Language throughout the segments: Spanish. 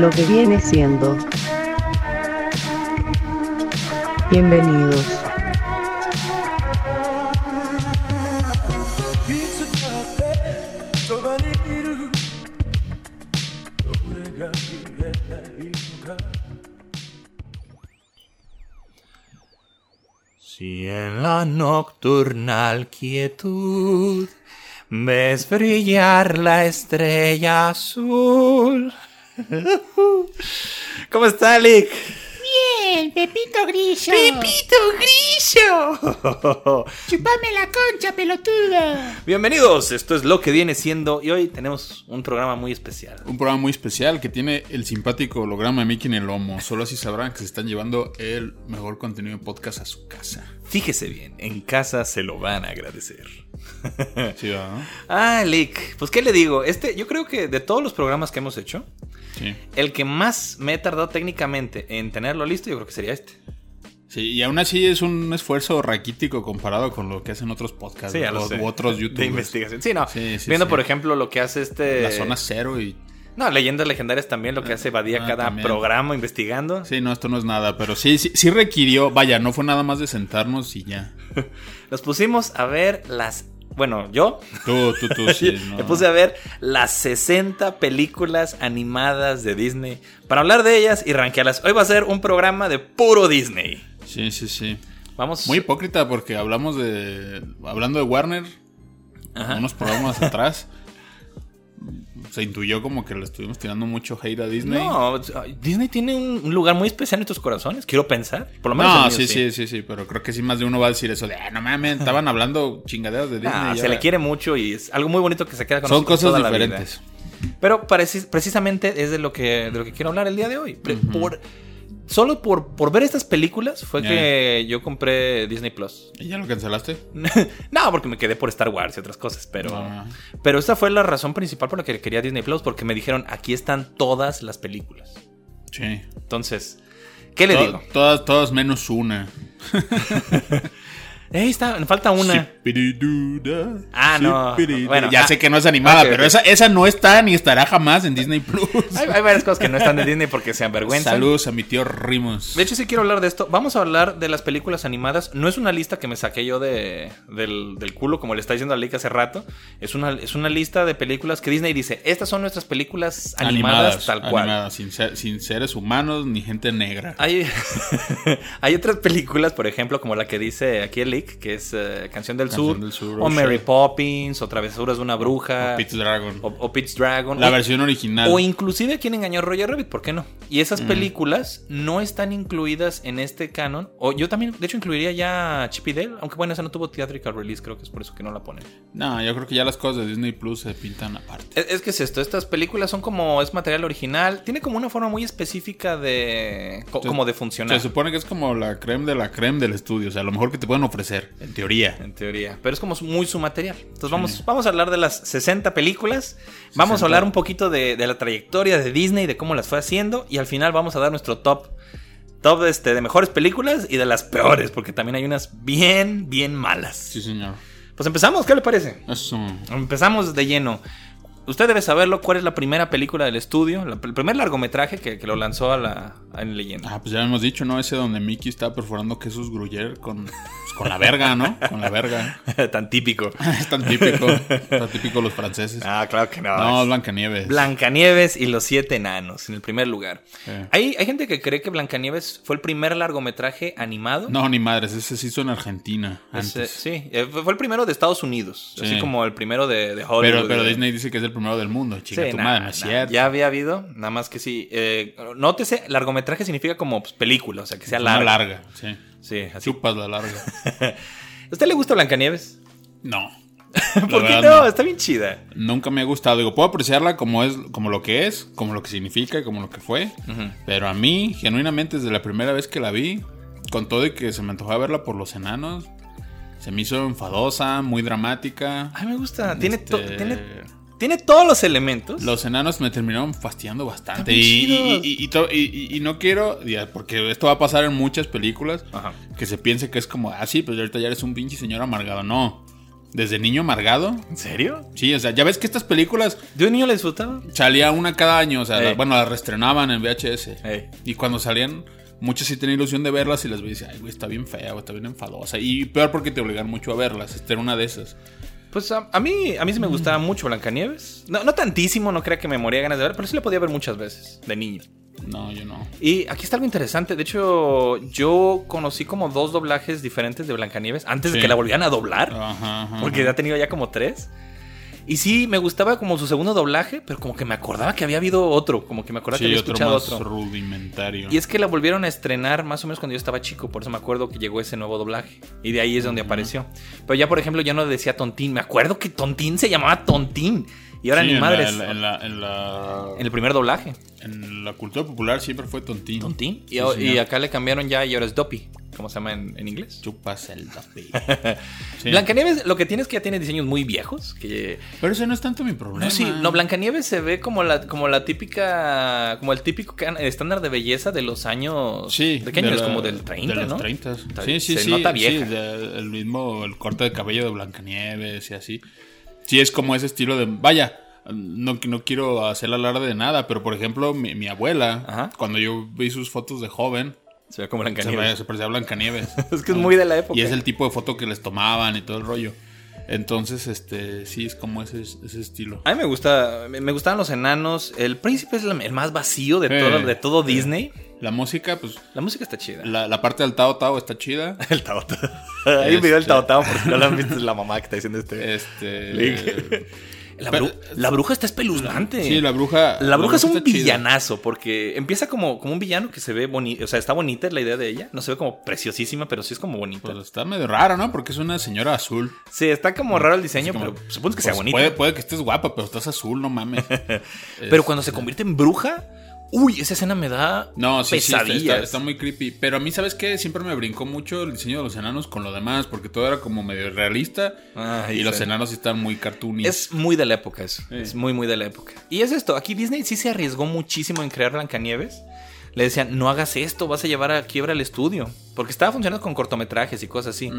lo que viene siendo. Bienvenidos. Si en la nocturnal quietud ves brillar la estrella azul. ¿Cómo está, Lick? Bien, Pepito Grillo. ¡Pepito Grillo! Chupame la concha, pelotudo. Bienvenidos, esto es lo que viene siendo y hoy tenemos un programa muy especial. Un programa muy especial que tiene el simpático holograma de Mickey en el lomo. Solo así sabrán que se están llevando el mejor contenido de podcast a su casa. Fíjese bien, en casa se lo van a agradecer. Sí, ¿verdad? Ah, Lick, pues qué le digo, este yo creo que de todos los programas que hemos hecho, Sí. el que más me he tardado técnicamente en tenerlo listo, yo creo que sería este. Sí, y aún así es un esfuerzo raquítico comparado con lo que hacen otros podcasts Sí, o- u otros De youtubers. investigación. Sí, no. Sí, sí, Viendo, por ejemplo, lo que hace este. La zona cero y... No, leyendas legendarias también, lo que hace Badía ah, cada también. programa investigando. Sí, no, esto no es nada, pero sí, sí, sí requirió, vaya, no fue nada más de sentarnos y ya. Nos pusimos a ver las. Bueno, yo Tú, tú, tú, sí. no. me puse a ver las 60 películas animadas de Disney para hablar de ellas y rankearlas. Hoy va a ser un programa de puro Disney. Sí, sí, sí. Vamos. Muy hipócrita porque hablamos de... Hablando de Warner, Ajá. unos programas atrás, se intuyó como que le estuvimos tirando mucho hate a Disney. No, Disney tiene un lugar muy especial en nuestros corazones, quiero pensar. Por lo menos. No, mío sí, sí, sí, sí, pero creo que sí más de uno va a decir eso de, "Ah, no mames, estaban hablando chingaderas de Disney. Ah, se ahora-". le quiere mucho y es algo muy bonito que se queda con Son cosas toda la vida. diferentes. Pero pareci- precisamente es de lo que, de lo que quiero hablar el día de hoy. Por, solo por, por ver estas películas fue que yo compré Disney Plus. ¿Y ya lo cancelaste? no, porque me quedé por Star Wars y otras cosas, pero... Ah. Pero esa fue la razón principal por la que quería Disney Plus, porque me dijeron, aquí están todas las películas. Sí. Entonces, ¿qué le To- digo? Todas, todas menos una. Ahí está, falta una. Ah, no. Bueno, ya ah, sé que no es animada, pero esa, esa no está ni estará jamás en Disney Plus. Hay, hay varias cosas que no están de Disney porque se avergüenzan. Saludos a mi tío Rimos. De hecho, sí quiero hablar de esto. Vamos a hablar de las películas animadas. No es una lista que me saqué yo de, del, del culo, como le está diciendo a Lick hace rato. Es una, es una lista de películas que Disney dice: Estas son nuestras películas animadas, tal cual. animadas, sin, ser- sin seres humanos ni gente negra. Hay, hay otras películas, por ejemplo, como la que dice aquí el Que es eh, Canción del Canción Sur, del Sur, o Mary. Poppins, o Travesuras de una bruja, O Pete's Dragon. o, o Dragon. la o- versión original. O inclusive quien engañó a Roger Rabbit, ¿por qué no? Y Mm. esas películas no están incluidas en este canon. O yo también, de hecho, incluiría ya Chip y Dale, aunque bueno, esa no tuvo theatrical release, creo que es por eso que no la ponen. No, yo creo que ya las cosas de Disney Plus se pintan aparte. Es, es que es esto, estas películas son como, es material original, tiene como una forma muy específica de, co- como de funcionar. Se supone que es como la creme de la creme del estudio, o sea, lo mejor que te pueden ofrecer, en teoría. En teoría, pero es como muy su material. Entonces vamos, vamos a hablar de las 60 películas, vamos a hablar un poquito de, de la trayectoria de Disney, de cómo las fue haciendo y al final vamos a dar nuestro top. Top este, de mejores películas y de las peores, porque también hay unas bien, bien malas. Sí, señor. Pues empezamos, ¿qué le parece? Eso. Empezamos de lleno. Usted debe saberlo, ¿cuál es la primera película del estudio? La- el primer largometraje que, que lo lanzó a la a en leyenda. Ah, pues ya hemos dicho, ¿no? Ese donde Mickey está perforando quesos Gruyère con, pues, con la verga, ¿no? Con la verga. Tan típico. es tan típico. tan típico los franceses. Ah, claro que no. no, es- Blancanieves. Blancanieves y los siete enanos, en el primer lugar. Sí. Hay, hay gente que cree que Blancanieves fue el primer largometraje animado. No, ni madres, ese se hizo en Argentina Ese- antes. sí, eh, fue el primero de Estados Unidos, Sí. así como el primero de, de Hollywood. Pero, pero Disney dice que es el primero del mundo. Chica, Sí, tu madre, no es cierto. Ya había habido, nada más que sí. Eh, nótese, largometraje significa como pues, película, o sea, que sea Una larga. larga, sí. Sí, así. Chupas la larga. ¿A usted le gusta Blancanieves? No. ¿Por qué no? Está bien chida. Nunca me ha gustado. Digo, puedo apreciarla como es, como lo que es, como lo que significa y como lo que fue. Pero a mí, genuinamente, desde la primera vez que la vi, con todo y que se me antojaba verla por los enanos, se me hizo enfadosa, muy dramática. A mí me gusta. Tiene, to- Este, tiene, tiene todos los elementos. Los enanos me terminaron fastidiando bastante. Y, y- y- y no quiero, porque esto va a pasar en muchas películas, Ajá. que se piense que es como, ah, sí, pues ahorita ya eres un pinche señor amargado. No. Desde niño amargado. ¿En serio? Sí, o sea, ya ves que estas películas Yo de niño la disfrutaba. salía una cada año, o sea, la- bueno, las reestrenaban en VHS. Ey. Y cuando salían, muchos sí tenían ilusión de verlas y las veías ay, güey, está bien fea, güey, está bien enfadosa. Y peor porque te obligan mucho a verlas. Esta era una de esas. Pues a, a mí, a mí sí me gustaba mucho Blancanieves. No, no tantísimo, no crea que me moría ganas de ver, pero sí la podía ver muchas veces, de niño. No, yo no. Y aquí está algo interesante. De hecho, yo conocí como dos doblajes diferentes de Blancanieves antes de que la volvieran a doblar. Ajá, ajá. Porque ya ha tenido ya como tres. Y sí, me gustaba como su segundo doblaje, pero como que me acordaba que había habido otro. Como que me acordaba que había otro escuchado más otro. rudimentario. Y es que la volvieron a estrenar más o menos cuando yo estaba chico, por eso me acuerdo que llegó ese nuevo doblaje. Y de ahí es donde apareció. Pero ya, por ejemplo, ya no decía Tontín. Me acuerdo que Tontín se llamaba Tontín. Y ahora Sí, ni en madres. En la, en, la, en, la, En el primer doblaje, en la cultura popular siempre fue tontín. Tontín. Y, Sí, y señor. acá le cambiaron ya y ahora es Doppy. ¿Cómo se llama en, en inglés? Chupas el dope. Sí. Blancanieves lo que tiene es que ya tiene diseños muy viejos. Que Pero ese no es tanto mi problema. No, sí, no, Blancanieves se ve como la, como la típica, como el típico estándar de belleza de los años. Sí. ¿De qué año de es? la- Como del 30, de los ¿no? 30. Está- Sí, sí, se sí. nota vieja. sí, de- el mismo, el corte de cabello de Blancanieves y así. Sí, es como ese estilo de. Vaya, no, no quiero hacer alarde de nada, pero por ejemplo, mi, mi abuela, Ajá. cuando yo vi sus fotos de joven, Se ve como Blancanieves. ve- se parecía a Blancanieves. Es que es muy de la época. Y es el tipo de foto que les tomaban y todo el rollo. Entonces, este, sí, es como ese, ese estilo. A mí me gusta, me gustaban los enanos. El príncipe es el más vacío de todo, de todo. Disney. La música, pues, La música está chida. la, la parte del Tao Tao está chida. El Tao Tao. Hay un video del Este- Tao Tao, porque no lo han visto, es la mamá que está diciendo este. Este. La, Pero- bru- la bruja está espeluznante. Sí, la bruja. La bruja es un villanazo, porque empieza como, como un villano que se ve bonito. O sea, está bonita es la idea de ella. No se ve como preciosísima, pero sí es como bonita. Pues está medio raro, ¿no? Porque es una señora azul. Sí, está como raro el diseño, como- pero supongo que sea Pues bonito. Puede, puede que estés guapa, pero estás azul, no mames. Pero cuando se convierte en bruja, uy, esa escena me da No, sí, sí, está, pesadillas. está- está muy creepy. Pero a mí, ¿sabes qué? Siempre me brincó mucho el diseño de los enanos con lo demás, porque todo era como medio realista. Ay, y los enanos están muy cartoony. Es muy de la época eso. Sí. Es muy, muy de la época. Y es esto, aquí Disney sí se arriesgó muchísimo en crear Blancanieves. Le decían, no hagas esto, vas a llevar a quiebra el estudio. Porque estaba funcionando con cortometrajes y cosas así.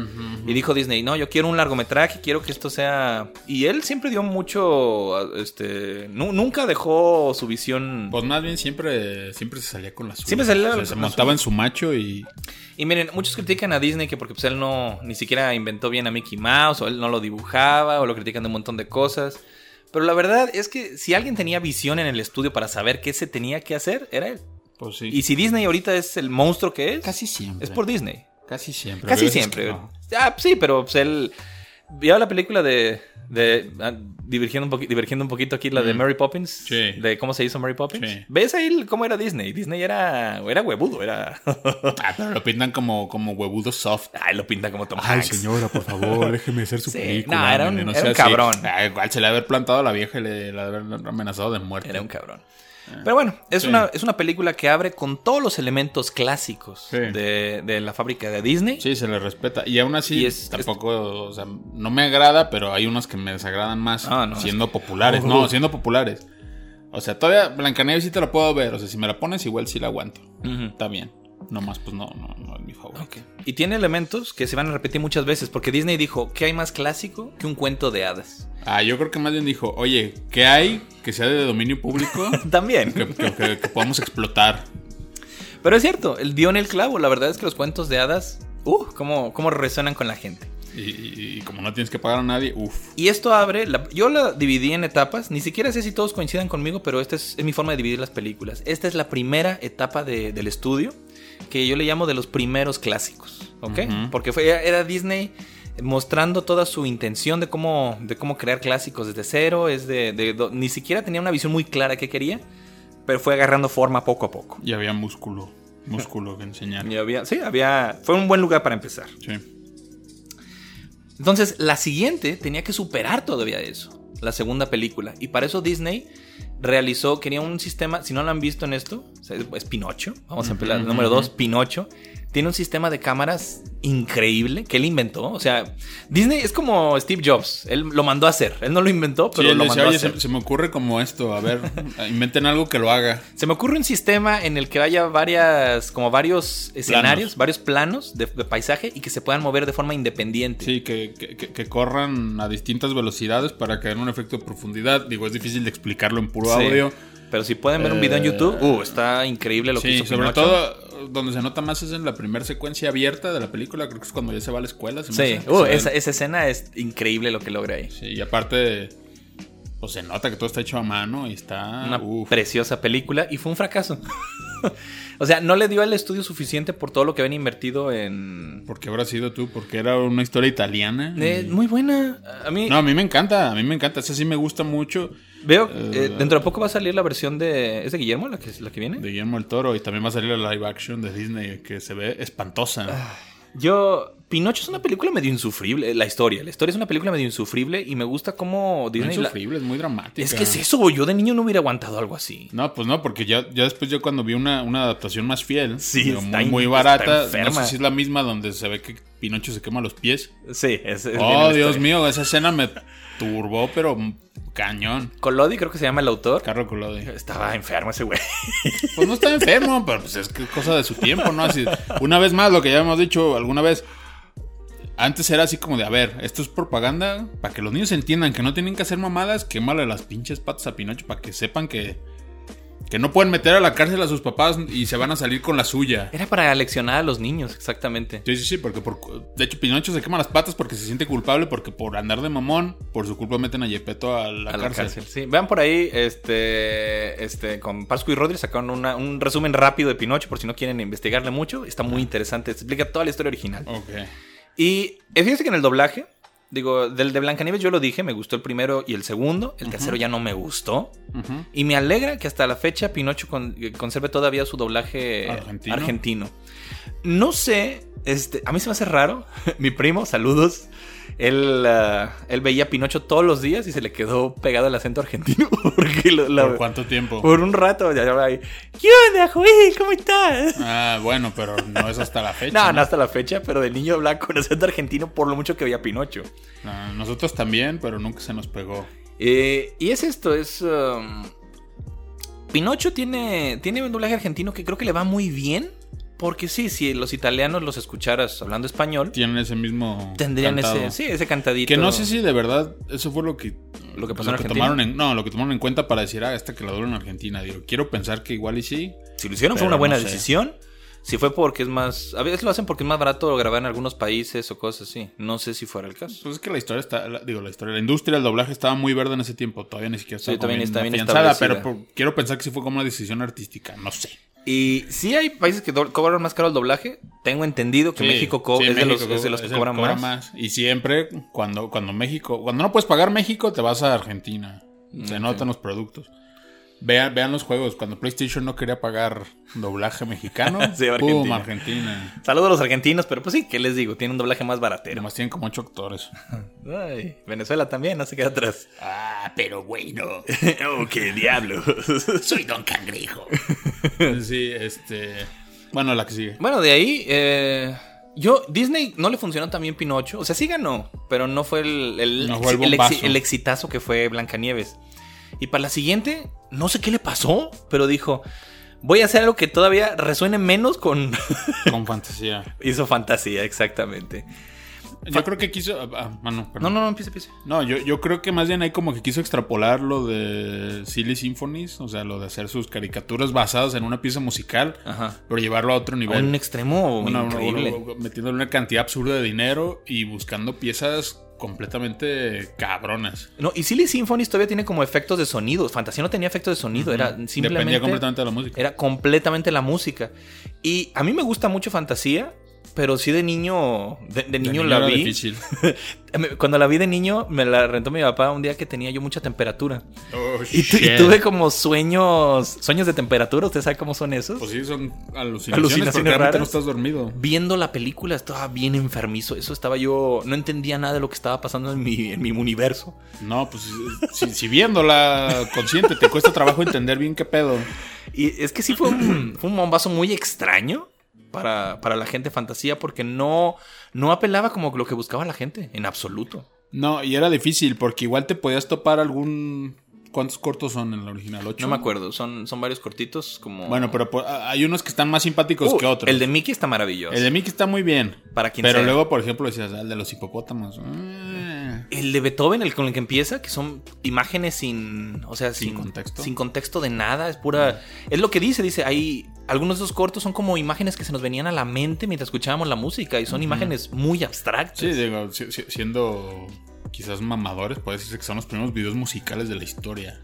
Y dijo Disney, no, yo quiero un largometraje, quiero que esto sea... Y él siempre dio mucho, este... nu- nunca dejó su visión... Pues más bien siempre, siempre se salía con la suya. Siempre salía O sea, con se montaba en su macho y. Y miren, muchos critican a Disney que porque pues, él no ni siquiera inventó bien a Mickey Mouse o él no lo dibujaba o lo critican de un montón de cosas. Pero la verdad es que si alguien tenía visión en el estudio para saber qué se tenía que hacer, era él. Pues sí. Y si Disney ahorita es el monstruo que es, Casi siempre. es por Disney. Casi siempre. Casi siempre. que no. Ah, sí, pero pues él... ¿Vio la película de... de ah, divergiendo, un divergiendo un poquito aquí, la de Mm. Mary Poppins? Sí. De cómo se hizo Mary Poppins. Sí. ¿Ves ahí cómo era Disney? Disney era... Era huevudo, era... Ah, pero lo pintan como, como huevudo soft. Ay, lo pinta como Tom Ay, Hanks. señora, por favor, déjeme hacer su Sí, película. no, era un- era cabrón. Ah, igual se le haber plantado a la vieja y le, le haber amenazado de muerte. Era un cabrón. Pero bueno, es, Sí. una, es una película que abre con todos los elementos clásicos Sí. de, de la fábrica de Disney. Sí, se le respeta. Y aún así, Y es- tampoco, o sea, no me agrada, pero hay unos que me desagradan más Ah, no, siendo populares. No, siendo populares. O sea, todavía Blancanieves sí te la puedo ver. O sea, si me la pones, igual sí la aguanto. Ujú. Está bien. Nomás, pues no, no, no es mi favorito. Y tiene elementos que se van a repetir muchas veces, porque Disney dijo, ¿qué hay más clásico que un cuento de hadas? Ah, yo creo que más bien dijo, oye, ¿qué hay que sea de dominio público También. que, que- que- que podamos explotar? Pero es cierto, él dio en el clavo. La verdad es que los cuentos de hadas, uh, cómo, cómo resuenan con la gente. Y, y- y como no tienes que pagar a nadie, uff. Y esto abre, la- yo la dividí en etapas, ni siquiera sé si todos coincidan conmigo, pero esta es, es mi forma de dividir las películas. Esta es la primera etapa de- del estudio, que yo le llamo de los primeros clásicos, ¿ok? Porque fue, era Disney mostrando toda su intención de cómo, de cómo crear clásicos desde cero, es de, ni siquiera tenía una visión muy clara que quería, pero fue agarrando forma poco a poco. Y había músculo, músculo que enseñar. Y había, sí, había, fue un buen lugar para empezar. Sí. Entonces, la siguiente tenía que superar todavía eso, la segunda película. Y para eso Disney realizó, quería un sistema, si no lo han visto en esto, es Pinocho, vamos a empezar, número dos, Pinocho, tiene un sistema de cámaras increíble que él inventó. O sea, Disney es como Steve Jobs. Él lo mandó a hacer. Él no lo inventó, pero Sí, lo decía, mandó a "Oye, hacer. se, se me ocurre como esto, a ver, inventen algo que lo haga. Se me ocurre un sistema en el que haya varias, como varios escenarios, varios planos de, de paisaje y que se puedan mover de forma independiente. Sí, que, que- que- que corran a distintas velocidades para den un efecto de profundidad. Digo, es difícil de explicarlo en puro Sí. audio. Pero si pueden ver un video en YouTube, uh, está increíble lo que Sí, hizo sobre Pinocho. todo donde se nota más es en la primera secuencia abierta de la película. Creo que es cuando ya se va a la escuela. se Sí, que uh, esa, esa escena es increíble lo que logra ahí. Sí, y aparte, pues se nota que todo está hecho a mano y está. Una uf. preciosa película y fue un fracaso. o sea, no le dio al estudio suficiente por todo lo que habían invertido en... ¿Por qué habrá sido tú? Porque era una historia italiana. Eh, muy buena. A mí No, a mí me encanta, a mí me encanta. Esa sí me gusta mucho. veo, eh, eh, dentro de poco va a salir la versión de... ¿Es de Guillermo la que, la que viene? De Guillermo el Toro. Y también va a salir la live action de Disney que se ve espantosa. Ah, Yo... Pinocho es una película medio insufrible, la historia. La historia es una película medio insufrible y me gusta cómo Disney... insufrible, es muy dramática. Es que es eso, yo de niño no hubiera aguantado algo así. No, pues no, porque ya, ya después yo cuando vi una, una adaptación más fiel, Sí, digo, está muy, está barata, no sé si es la misma donde se ve que Pinocho se quema los pies. Sí, es... es oh, bien Dios este- mío, esa escena me turbó, pero cañón. Collodi creo que se llama el autor. Carro Collodi. Estaba enfermo ese güey. Pues no está enfermo, pero pues es que es cosa de su tiempo, ¿no? Así, una vez más, lo que ya hemos dicho alguna vez. Antes era así como de, a ver, esto es propaganda para que los niños entiendan que no tienen que hacer mamadas, quémale las pinches patas a Pinocho para que sepan que, que no pueden meter a la cárcel a sus papás y se van a salir con la suya. Era para leccionar a los niños, exactamente. Sí, sí, sí, porque por, de hecho Pinocho se quema las patas porque se siente culpable porque por andar de mamón, por su culpa meten a Yepeto a la, a la cárcel. cárcel. Sí, vean por ahí, este, este, con Pascu y Rodri sacaron una- un resumen rápido de Pinocho por si no quieren investigarle mucho. Está muy interesante, explica toda la historia original. Ok. Y eh, fíjense que en el doblaje, digo, del de Blancanieves yo lo dije, me gustó el primero y el segundo, el tercero ya no me gustó. Y me alegra que hasta la fecha Pinocho con- eh, conserve todavía su doblaje Argentino. argentino. No sé, este, a mí se me hace raro. Mi primo, saludos. Él, ah, él veía a Pinocho todos los días y se le quedó pegado el acento argentino. Porque lo- ¿Por cuánto tiempo? por un rato ya ya ahí. ¿Qué onda, Joel? ¿Cómo estás? Ah, bueno, pero no es hasta la fecha. No, no hasta la fecha, pero de niño hablaba con acento argentino por lo mucho que veía a Pinocho. No, nosotros también, pero nunca se nos pegó. Eh, y es esto, es... um, Pinocho tiene, tiene un doblaje argentino que creo que le va muy bien. Porque sí, si los italianos los escucharas hablando español, Tienen ese mismo. tendrían cantado. ese, sí, ese cantadito. Que no sé si de verdad eso fue lo que. Lo que pasó en Argentina. tomaron en, No, lo que tomaron en cuenta para decir, ah, esta que la dura en Argentina. Digo, quiero pensar que igual y sí. Si lo hicieron fue una buena no sé. decisión. Si fue porque es más... A veces lo hacen porque es más barato grabar en algunos países o cosas así. No sé si fuera el caso. Pues es que la historia está. la- digo, la historia. La industria del doblaje estaba muy verde en ese tiempo. Todavía ni siquiera estaba Sí, ni está bien afianzada. Pero por- quiero pensar que sí fue como una decisión artística. No sé. Y sí hay países que cobran más caro el doblaje. Tengo entendido que Sí, México sí, es, de los, es de los que cobran cobra más. Y siempre, cuando, cuando México. Cuando no puedes pagar México, te vas a Argentina. Se Mm, notan los productos. Vean, vean los juegos. Cuando PlayStation no quería pagar doblaje mexicano, Sí, ¡pum! Argentina. Argentina. Saludos a los argentinos, pero pues sí, ¿qué les digo? Tiene un doblaje más baratero. Además tienen como ocho actores. Ay, Venezuela también, no se queda atrás. Ah, pero bueno, oh, qué diablo. soy Don Cangrejo. Sí, este. Bueno, la que sigue. bueno, de ahí, eh, yo, Disney no le funcionó también Pinocho. O sea, sí ganó, pero no fue el, el, No fue el el, bombazo. el exitazo que fue Blancanieves. Y para la siguiente, no sé qué le pasó, pero dijo, voy a hacer algo que todavía resuene menos con... Con fantasía. Hizo fantasía, exactamente. Yo creo que quiso. Ah, ah, no, No, perdón. no, no, empieza, empieza. No, yo, yo creo que más bien ahí como que quiso extrapolar lo de Silly Symphonies, o sea, lo de hacer sus caricaturas basadas en una pieza musical, Ajá. pero llevarlo a otro A nivel. un extremo increíble. una- metiéndole una cantidad absurda de dinero y buscando piezas completamente cabronas. No, y Silly Symphonies todavía tiene como efectos de sonido. Fantasía no tenía efectos de sonido, era simplemente. Dependía completamente de la música. Era completamente la música. Y a mí me gusta mucho Fantasía, pero sí de niño. De, de niño De la era vi. difícil. Cuando la vi de niño, me la rentó mi papá un día que tenía yo mucha temperatura. Oh, Y, tuve como sueños. Sueños de temperatura. ¿Usted sabe cómo son esos? Pues sí, son alucinaciones, Alucinaciones raras. no estás dormido. Viendo la película estaba bien enfermizo. Eso estaba yo. No entendía nada de lo que estaba pasando en mi, en mi universo. No, pues si, si viéndola consciente te cuesta trabajo entender bien qué pedo. Y es que sí fue un, fue un bombazo muy extraño. Para, para la gente fantasía porque no, no apelaba como lo que buscaba la gente, en absoluto. No, y era difícil porque igual te podías topar algún... ¿Cuántos cortos son en la original? ¿Ocho? No me acuerdo, son, son varios cortitos como... Bueno, pero por- hay unos que están más simpáticos Uh, que otros. El de Mickey está maravilloso. El de Mickey está muy bien. Para quien Pero sea. luego, por ejemplo, decías, "Ah, el de los hipopótamos. Ah. El de Beethoven, el con el que empieza, que son imágenes sin, o sea, Sin sin, contexto. sin contexto de nada, es pura, es lo que dice, dice, hay algunos de esos cortos son como imágenes que se nos venían a la mente mientras escuchábamos la música y son imágenes muy abstractas. Sí, digo, si- si- siendo quizás mamadores, puede decirse que son los primeros videos musicales de la historia.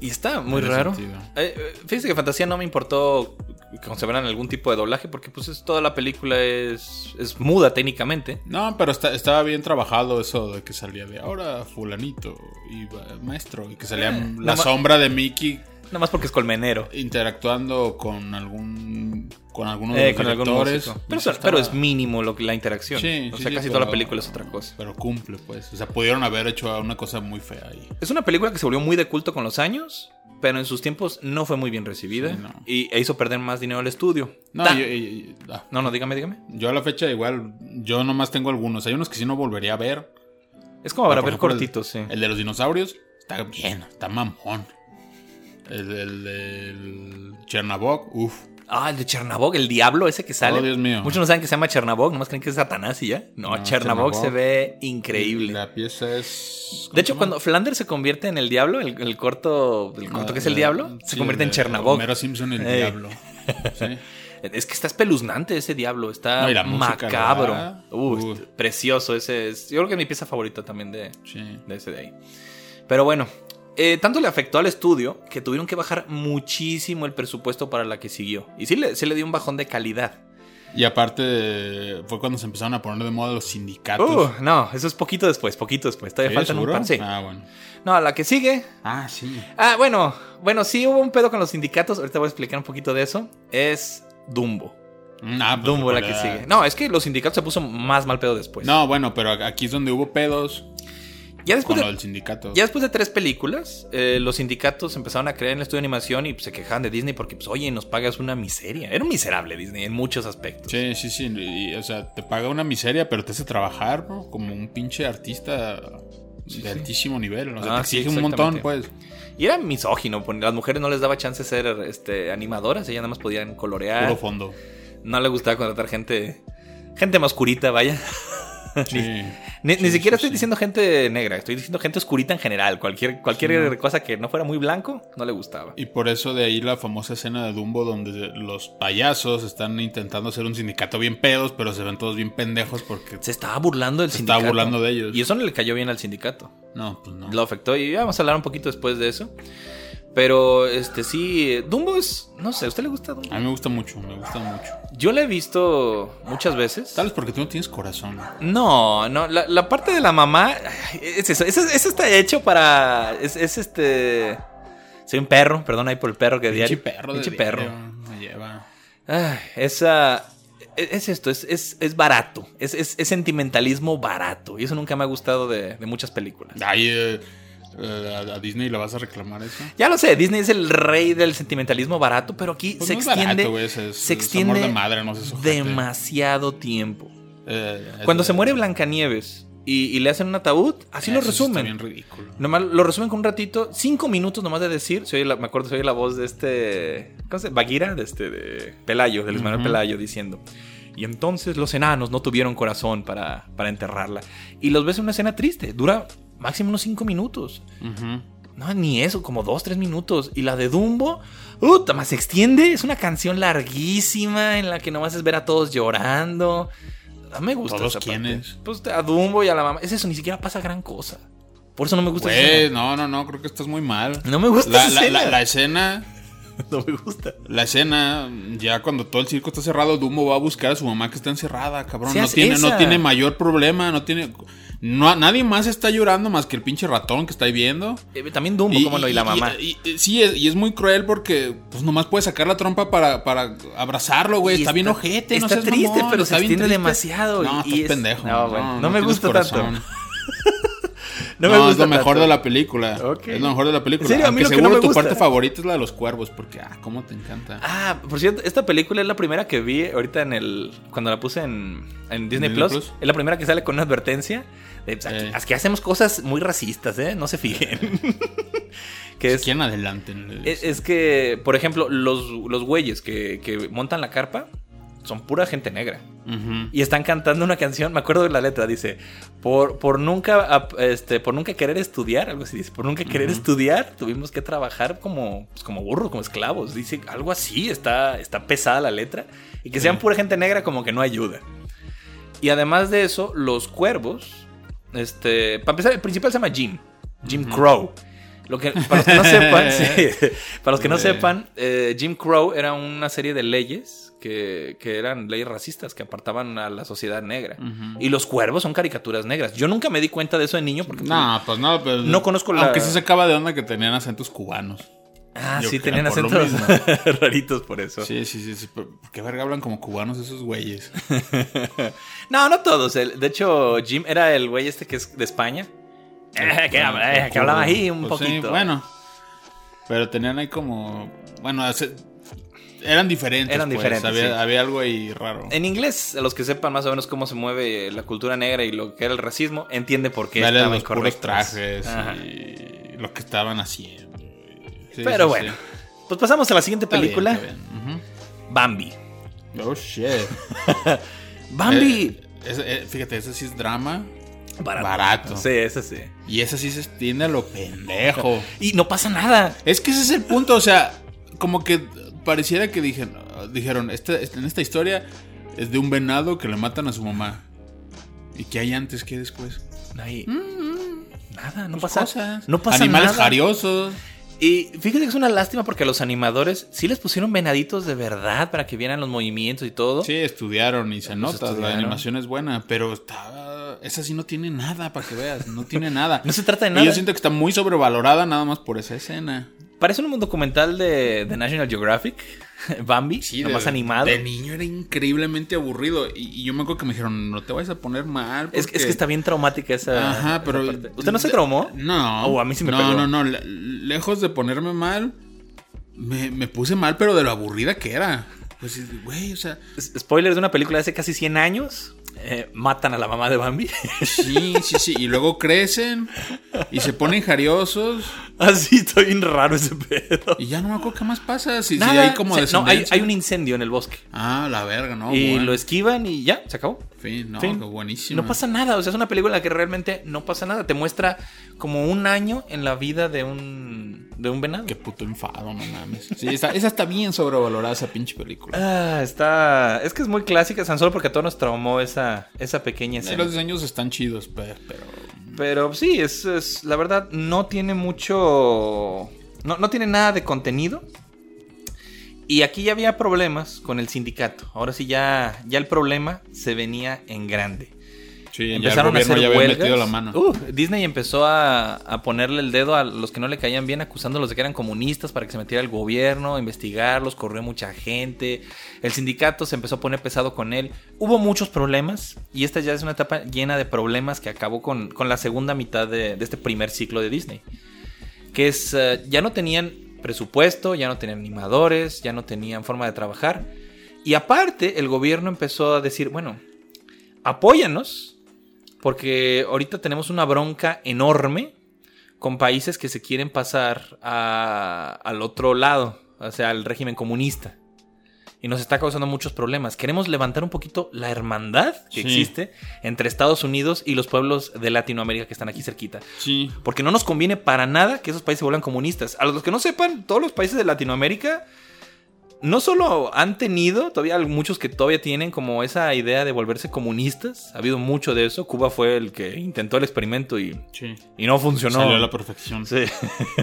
Y está muy raro. Eh, eh, fíjese que Fantasía no me importó que conservaran algún tipo de doblaje porque pues es, toda la película es, es muda técnicamente. No, pero está- estaba bien trabajado eso de que salía de ahora fulanito y maestro y que salía Eh, la sombra de Mickey Nada más porque es colmenero. interactuando con algún con alguno Eh, de los con directores. Pero, Eso pero es mínimo lo que la interacción. Sí, o sí, sea, sí, casi pero- toda la película es otra cosa. Pero cumple, pues. O sea, pudieron haber hecho una cosa muy fea ahí. Es una película que se volvió muy de culto con los años, pero en sus tiempos no fue muy bien recibida no. y e hizo perder más dinero al estudio. No, Ta- yo, yo- ah, no, no, dígame, dígame. yo a la fecha igual, yo nomás tengo algunos. Hay unos que sí no volvería a ver. Es como para ver ejemplo, el- cortitos, sí. El de los dinosaurios está bien, está mamón. El del del Chernabog, uff. Ah, el de Chernabog, el diablo ese que sale. Oh, Dios mío. Muchos no saben que se llama Chernabog, nomás creen que es Satanás y ya. No, No, Chernabog, Chernabog. se ve increíble. La pieza es. ¿cómo De hecho, cuando Flanders se convierte en el diablo, el, el corto, el corto Ah, que es el diablo, se convierte en Chernabog. Homero Simpson el diablo. Sí. Es que está espeluznante ese diablo, está No, y la música, macabro. Uh, Uh. Precioso, ese es. Yo creo que es mi pieza favorita también de, sí. de ese de ahí. Pero bueno, eh, tanto le afectó al estudio que tuvieron que bajar muchísimo el presupuesto para la que siguió. Y sí le, sí le dio un bajón de calidad. Y aparte, fue cuando se empezaron a poner de moda los sindicatos. Uh, no, eso es poquito después, poquito después. Todavía ¿Sí, faltan seguro? un par. Sí. Ah, bueno. No, a la que sigue. Ah, sí. Ah, bueno, bueno, sí hubo un pedo con los sindicatos. Ahorita voy a explicar un poquito de eso. Es Dumbo. Ah, pues, Dumbo la que sigue. No, es que los sindicatos se puso más mal pedo después. No, bueno, pero aquí es donde hubo pedos ya después con de, sindicato. Ya después de tres películas, eh, los sindicatos empezaron a creer en el estudio de animación y pues, se quejaban de Disney porque, pues, oye, nos pagas una miseria. Era un miserable Disney en muchos aspectos. Sí, sí, sí. y, o sea, te paga una miseria, pero te hace trabajar, ¿no? Como un pinche artista Sí, de sí. altísimo nivel. O sea, Ah, te sí, exige un montón, pues. Y era misógino, porque las mujeres no les daba chance de ser este, animadoras, ellas nada más podían colorear. Puro fondo. No le gustaba contratar gente, gente más oscurita, vaya. Sí. Ni, Sí, ni siquiera estoy diciendo gente negra, estoy diciendo gente oscurita en general. Cualquier, cualquier cosa que no fuera muy blanco, no le gustaba. Y por eso de ahí la famosa escena de Dumbo donde los payasos están intentando hacer un sindicato bien pedos, pero se ven todos bien pendejos porque... Se estaba burlando del Se sindicato. estaba burlando de ellos. Y eso no le cayó bien al sindicato. No, pues no. Lo afectó y vamos a hablar un poquito después de eso. Pero, este, sí, Dumbo es, no sé, ¿a usted le gusta Dumbo? A mí me gusta mucho, me gusta mucho. Yo la he visto muchas veces. Tal vez porque tú no tienes corazón. No, no, la, la parte de la mamá, es eso, eso, eso está hecho para, es, es este, soy un perro, perdón ahí por el perro que diario. perro. Pinche perro. Me lleva. Ay, esa, es, es esto, es, es, es barato, es, es, sentimentalismo barato y eso nunca me ha gustado de, de muchas películas. Ay, eh, a, a Disney le vas a reclamar eso. Ya lo sé, Disney es el rey del sentimentalismo barato, pero aquí Pues se no extiende, barato, es- se extiende amor de madre, no ojete. demasiado tiempo. Eh, Cuando se muere Blancanieves y, y le hacen un ataúd, así lo está resumen. bien ridículo. Nomás lo resumen con un ratito, cinco minutos nomás de decir. Se oye la- me acuerdo, se oye la voz de este. ¿Cómo se? Bagheera, de este. De Pelayo, de Luis Manuel. Pelayo, diciendo. Y entonces los enanos no tuvieron corazón para, para enterrarla. Y los ves en una escena triste. Dura máximo unos cinco minutos. Ujú. No, ni eso, como dos, tres minutos. Y la de Dumbo, ¡Uta! Más se extiende. Es una canción larguísima en la que nomás es ver a todos llorando. Mí me gusta. ¿Todos quiénes? Pues a Dumbo y a la mamá. Es eso, ni siquiera pasa gran cosa. Por eso no me gusta esa Güey, escena. no, no, no, creo que estás muy mal. No me gusta La, esa la- escena. la- la escena, No me gusta. la escena, ya cuando todo el circo está cerrado, Dumbo va a buscar a su mamá que está encerrada, cabrón. No, tiene, no tiene mayor problema, no tiene... No, nadie más está llorando más que el pinche ratón que está ahí viendo. Eh, también Dumbo, cómo no, y la mamá. y- y- sí, es- y es muy cruel porque pues nomás puede sacar la trompa para, para abrazarlo, güey. Está, bien ojete, no Está seas triste, mamón, pero está se bien triste. demasiado. No, y estás es- pendejo. No, bueno, no me tienes gusta tanto. No, No, me es lo mejor tanto. de la película. Es lo mejor de la película. ¿En serio? Aunque no seguro tu parte favorita es la de los cuervos, porque, ah, cómo te encanta. Ah, por cierto, esta película es la primera que vi ahorita en el. Cuando la puse en, en Disney, Plus, Plus. Es la primera que sale con una advertencia. De, pues, aquí, Eh. es que hacemos cosas muy racistas, ¿eh? No se fijen. que es, ¿Quién adelante? es, es que, por ejemplo, los, los güeyes que, que montan la carpa son pura gente negra. Ujú. Y están cantando una canción, me acuerdo de la letra, dice, por, por nunca este, por nunca querer estudiar, algo así dice, por nunca querer estudiar, tuvimos que trabajar como, pues, como burros, como esclavos. Dice algo así, está, está pesada la letra. Y que sean Sí. pura gente negra como que no ayuda. Y además de eso, los cuervos, este, para empezar, el principal se llama Jim, Jim Crow. Lo que, para los que no sepan, sí, para los que no sepan, eh, Jim Crow era una serie de leyes que, que eran leyes racistas que apartaban a la sociedad negra. Y los cuervos son caricaturas negras. Yo nunca me di cuenta de eso de niño porque... No, pues no, pues, No conozco la- Aunque sí se acaba de onda que tenían acentos cubanos. Ah, Yo sí, tenían acentos raritos por eso. Sí, sí, sí. sí, ¿Qué verga hablan como cubanos esos güeyes? No, no todos. de hecho, Jim era el güey este que es de España. Eh, que, habla- eh, que hablaba ahí un Pues sí, poquito. bueno. Pero tenían ahí como. Bueno, hace- eran diferentes. Eran pues, diferentes, Había, sí. había algo ahí raro. En inglés, a los que sepan más o menos cómo se mueve la cultura negra y lo que era el racismo, entiende por qué Dale estaban los puros trajes Ajá. y lo que estaban haciendo. Sí, Pero sí, bueno, pues pasamos a la siguiente Está bien, película. Bambi. Oh, shit. Bambi. Eh, eh, fíjate, ese sí es drama. barato. barato. Sí, ese sí. Y ese sí se extiende a lo pendejo. Y no pasa nada. Es que ese es el punto, o sea, como que pareciera que dijeron, dijeron este- este- en esta historia es de un venado que le matan a su mamá. ¿Y qué hay antes, qué después? Ahí- Nada, no Pues pasa cosas. No pasa Animales nada. jariosos. Y fíjate que es una lástima porque a los animadores sí les pusieron venaditos de verdad para que vieran los movimientos y todo. Sí, estudiaron y se Los nota, la animación es buena, pero está, esa sí no tiene nada para que veas, no tiene nada. No se trata de Y nada. yo siento que está muy sobrevalorada nada más por esa escena. Parece un documental de, de National Geographic. Bambi, Sí, de, animado. De niño era increíblemente aburrido. Y, y yo me acuerdo que me dijeron, no te vayas a poner mal. Es, que está bien traumática esa. Ajá, esa pero. parte. ¿Usted no se traumó? No. Oh, a mí sí me No, pegó. no, no. le- Lejos de ponerme mal, me, me puse mal, pero de lo aburrida que era. Pues, güey, o sea. Spoiler de una película de hace casi 100 años. Eh, matan a la mamá de Bambi. Sí, sí, sí. Y luego crecen y se ponen jariosos. Así, está bien raro ese pedo. Y ya no me acuerdo qué más pasa. Si, si Nada, hay como se- no, hay, un incendio en el bosque. Ah, la verga, no. y bueno. lo esquivan y ya, se acabó. Fin, no, Fin. buenísimo. No pasa nada, o sea, es una película en la que realmente no pasa nada. Te muestra como un año en la vida de un, de un venado. Qué puto enfado, no mames. Sí, está- esa está bien sobrevalorada, esa pinche película. Ah, está. Es que es muy clásica, tan solo porque a todos nos traumó esa, esa pequeña Sí, escena. los diseños están chidos, pe- pero. Pero sí, es, es- la verdad, no tiene mucho. No, no tiene nada de contenido. Y aquí ya había problemas con el sindicato. Ahora sí, ya, ya el problema se venía en grande. Sí, Empezaron ya a el hacer ya había huelgas. metido la mano. Uh, Disney empezó a, a ponerle el dedo a los que no le caían bien, acusándolos de que eran comunistas para que se metiera el gobierno, a investigarlos, corrió mucha gente. El sindicato se empezó a poner pesado con él. Hubo muchos problemas y esta ya es una etapa llena de problemas que acabó con, con la segunda mitad de, de este primer ciclo de Disney. Que es, eh, ya no tenían presupuesto, ya no tenían animadores, ya no tenían forma de trabajar. Y aparte, el gobierno empezó a decir, bueno, apóyanos, porque ahorita tenemos una bronca enorme con países que se quieren pasar a- al otro lado, o sea, al régimen comunista. Y nos está causando muchos problemas. Queremos levantar un poquito la hermandad que Sí. existe entre Estados Unidos y los pueblos de Latinoamérica que están aquí cerquita. Sí. Porque no nos conviene para nada que esos países se vuelvan comunistas. A los que no sepan, todos los países de Latinoamérica no solo han tenido, todavía hay muchos que todavía tienen como esa idea de volverse comunistas. Ha habido mucho de eso. Cuba fue el que intentó el experimento y, Sí. y no funcionó. Salió a la perfección. Sí.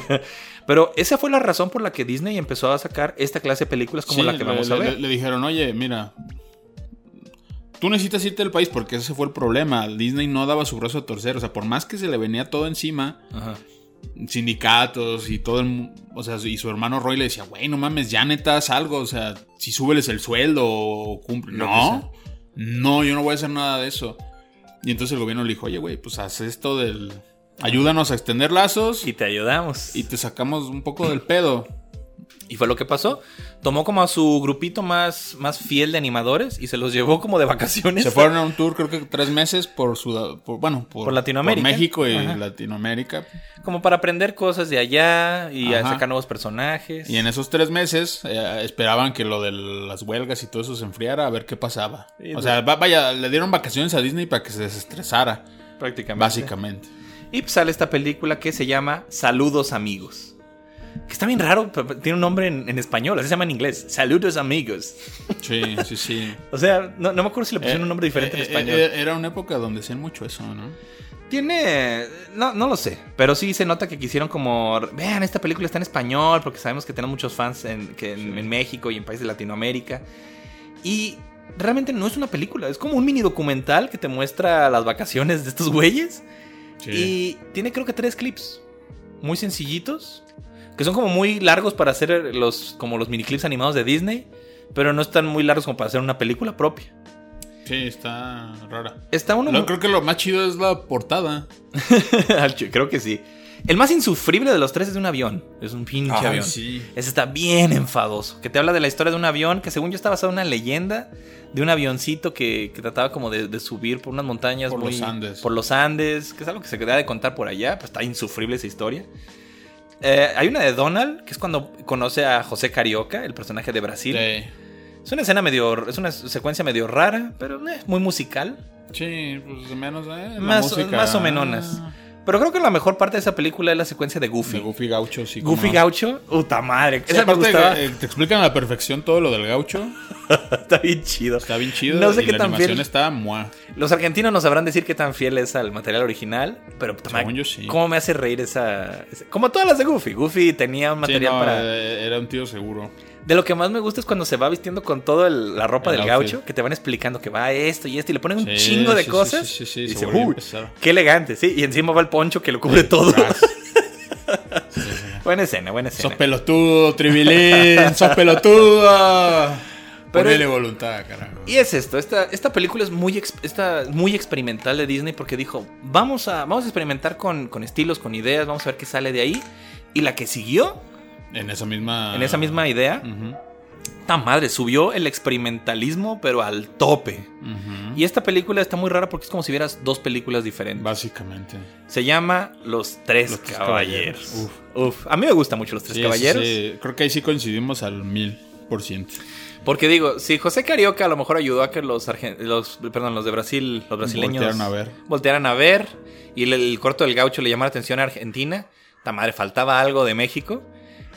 Pero esa fue la razón por la que Disney empezó a sacar esta clase de películas como Sí, la que vamos le, a ver. Le, le dijeron, oye, mira, tú necesitas irte del país porque ese fue el problema. Disney no daba su brazo a torcer. O sea, por más que se le venía todo encima, Ajá. Sindicatos y todo el O sea, y su hermano Roy le decía, güey, no mames, ya neta, haz algo. O sea, si súbeles el sueldo o cumple. No, no, yo no voy a hacer nada de eso. Y entonces el gobierno le dijo, oye, güey, pues haz esto del, Ayúdanos a extender lazos Y y, te ayudamos. te sacamos un poco del pedo. Y fue lo que pasó. Tomó como a su grupito más, más fiel de animadores y se los llevó como de vacaciones. Se fueron a un tour, creo que tres meses por Sudam- por, bueno, por, Por Latinoamérica. por México y Ajá. Latinoamérica. Como para aprender cosas de allá y a sacar nuevos personajes. Y en esos tres meses eh, esperaban que lo de las huelgas y todo eso se enfriara a ver qué pasaba. Y O sea, va- vaya, le dieron vacaciones a Disney para que se desestresara, prácticamente. básicamente. Y pues sale esta película que se llama Saludos amigos. Que está bien raro, pero tiene un nombre en, en español, así se llama en inglés. Saludos amigos. Sí, sí, sí. O sea, no, no me acuerdo si le pusieron un nombre diferente Eh, en eh, español. eh, Era una época donde hacían mucho eso, ¿no? Tiene. No, no lo sé. Pero sí se nota que quisieron como. Vean, esta película está en español. Porque sabemos que tenemos muchos fans en, que en, en México y en países de Latinoamérica. Y realmente no es una película. Es como un mini documental que te muestra las vacaciones de estos güeyes. Y tiene creo que tres clips. Muy sencillitos. Que son como muy largos para hacer los. como los miniclips animados de Disney. Pero no están muy largos como para hacer una película propia. Sí, está rara. Está uno. Lo- creo que lo más chido es la portada. Creo que sí. El más insufrible de los tres es de un avión. Es un pinche Ay, avión. sí. Ese está bien enfadoso. Que te habla de la historia de un avión que según yo está basado en una leyenda de un avioncito que, que trataba como de, de subir por unas montañas Por muy- los Andes. Por los Andes, que es algo que se queda de contar por allá. Pues está insufrible esa historia. Eh, hay una de Donald, que es cuando conoce a José Carioca, el personaje de Brasil. Sí. Es una escena medio. Es una secuencia medio rara, pero eh, muy musical. Sí, pues menos eh, la Más, música. más o menonas. Pero creo que la mejor parte de esa película es la secuencia de Goofy. De Goofy Gaucho, sí. Goofy. Gaucho, puta madre. Sí, Esa me aparte, gustaba. eh, te explican a la perfección todo lo del gaucho. Está bien chido. Está bien chido. No sé y qué la tan animación fiel. está muah. Los argentinos nos sabrán decir qué tan fiel es al material original, pero puta madre, Según yo sí. ¿cómo me hace reír esa, esa- Como todas las de Goofy. Goofy tenía un Sí, material no, para... eh, era un tío seguro. De lo que más me gusta es cuando se va vistiendo con toda la ropa El del outfit. gaucho, que te van explicando que va esto y esto, y le ponen un Sí, chingo de sí, cosas. sí, sí, sí, y dice, "Uy, empezar". qué elegante, sí. Y encima va el poncho que lo cubre todo. Buena escena, buena escena. Sos pelotudo, Tribilín. sos pelotudo. Pero- Ponele voluntad, carajo. Y es esto, esta, esta película es muy, esta- muy experimental de Disney porque dijo, vamos a, vamos a experimentar con, con estilos, con ideas, vamos a ver qué sale de ahí. Y la que siguió En esa misma. en esa misma idea, Ujú, esta madre, subió el experimentalismo pero al tope. Y esta película está muy rara porque es como si vieras dos películas diferentes. Básicamente. Se llama Los Tres Los Tres Caballeros. Caballeros. Uf. A mí me gustan mucho Los Tres Sí, Caballeros. sí. Creo que ahí sí coincidimos al mil por ciento. Porque digo, si José Carioca a lo mejor ayudó a que los, argen- los perdón, los de Brasil, los brasileños Voltearon a ver. voltearan a ver y el, el corto del gaucho le llamara la atención a Argentina, ta madre, faltaba algo de México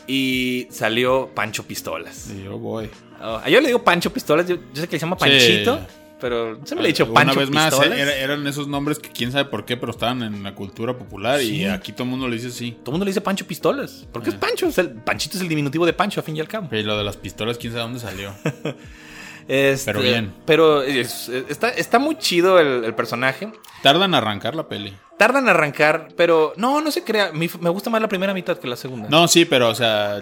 y salió Pancho Pistolas. Y yo voy. Oh, yo le digo Pancho Pistolas, yo, yo sé que se llama Panchito, Sí. pero siempre le he dicho Una Pancho vez más, Pistolas. eh, era- eran esos nombres que quién sabe por qué, pero estaban en la cultura popular Sí. y aquí todo el mundo le dice así. Todo el mundo le dice Pancho Pistolas, porque es Eh. Pancho, es el, Panchito es el diminutivo de Pancho a fin y al cabo. Y lo de las pistolas, quién sabe dónde salió. Este, Pero bien. Pero es- está, está muy chido el, el personaje. Tardan en arrancar la peli. Tardan en arrancar, pero no, no se crea. Me gusta más la primera mitad que la segunda. No, sí, pero o sea.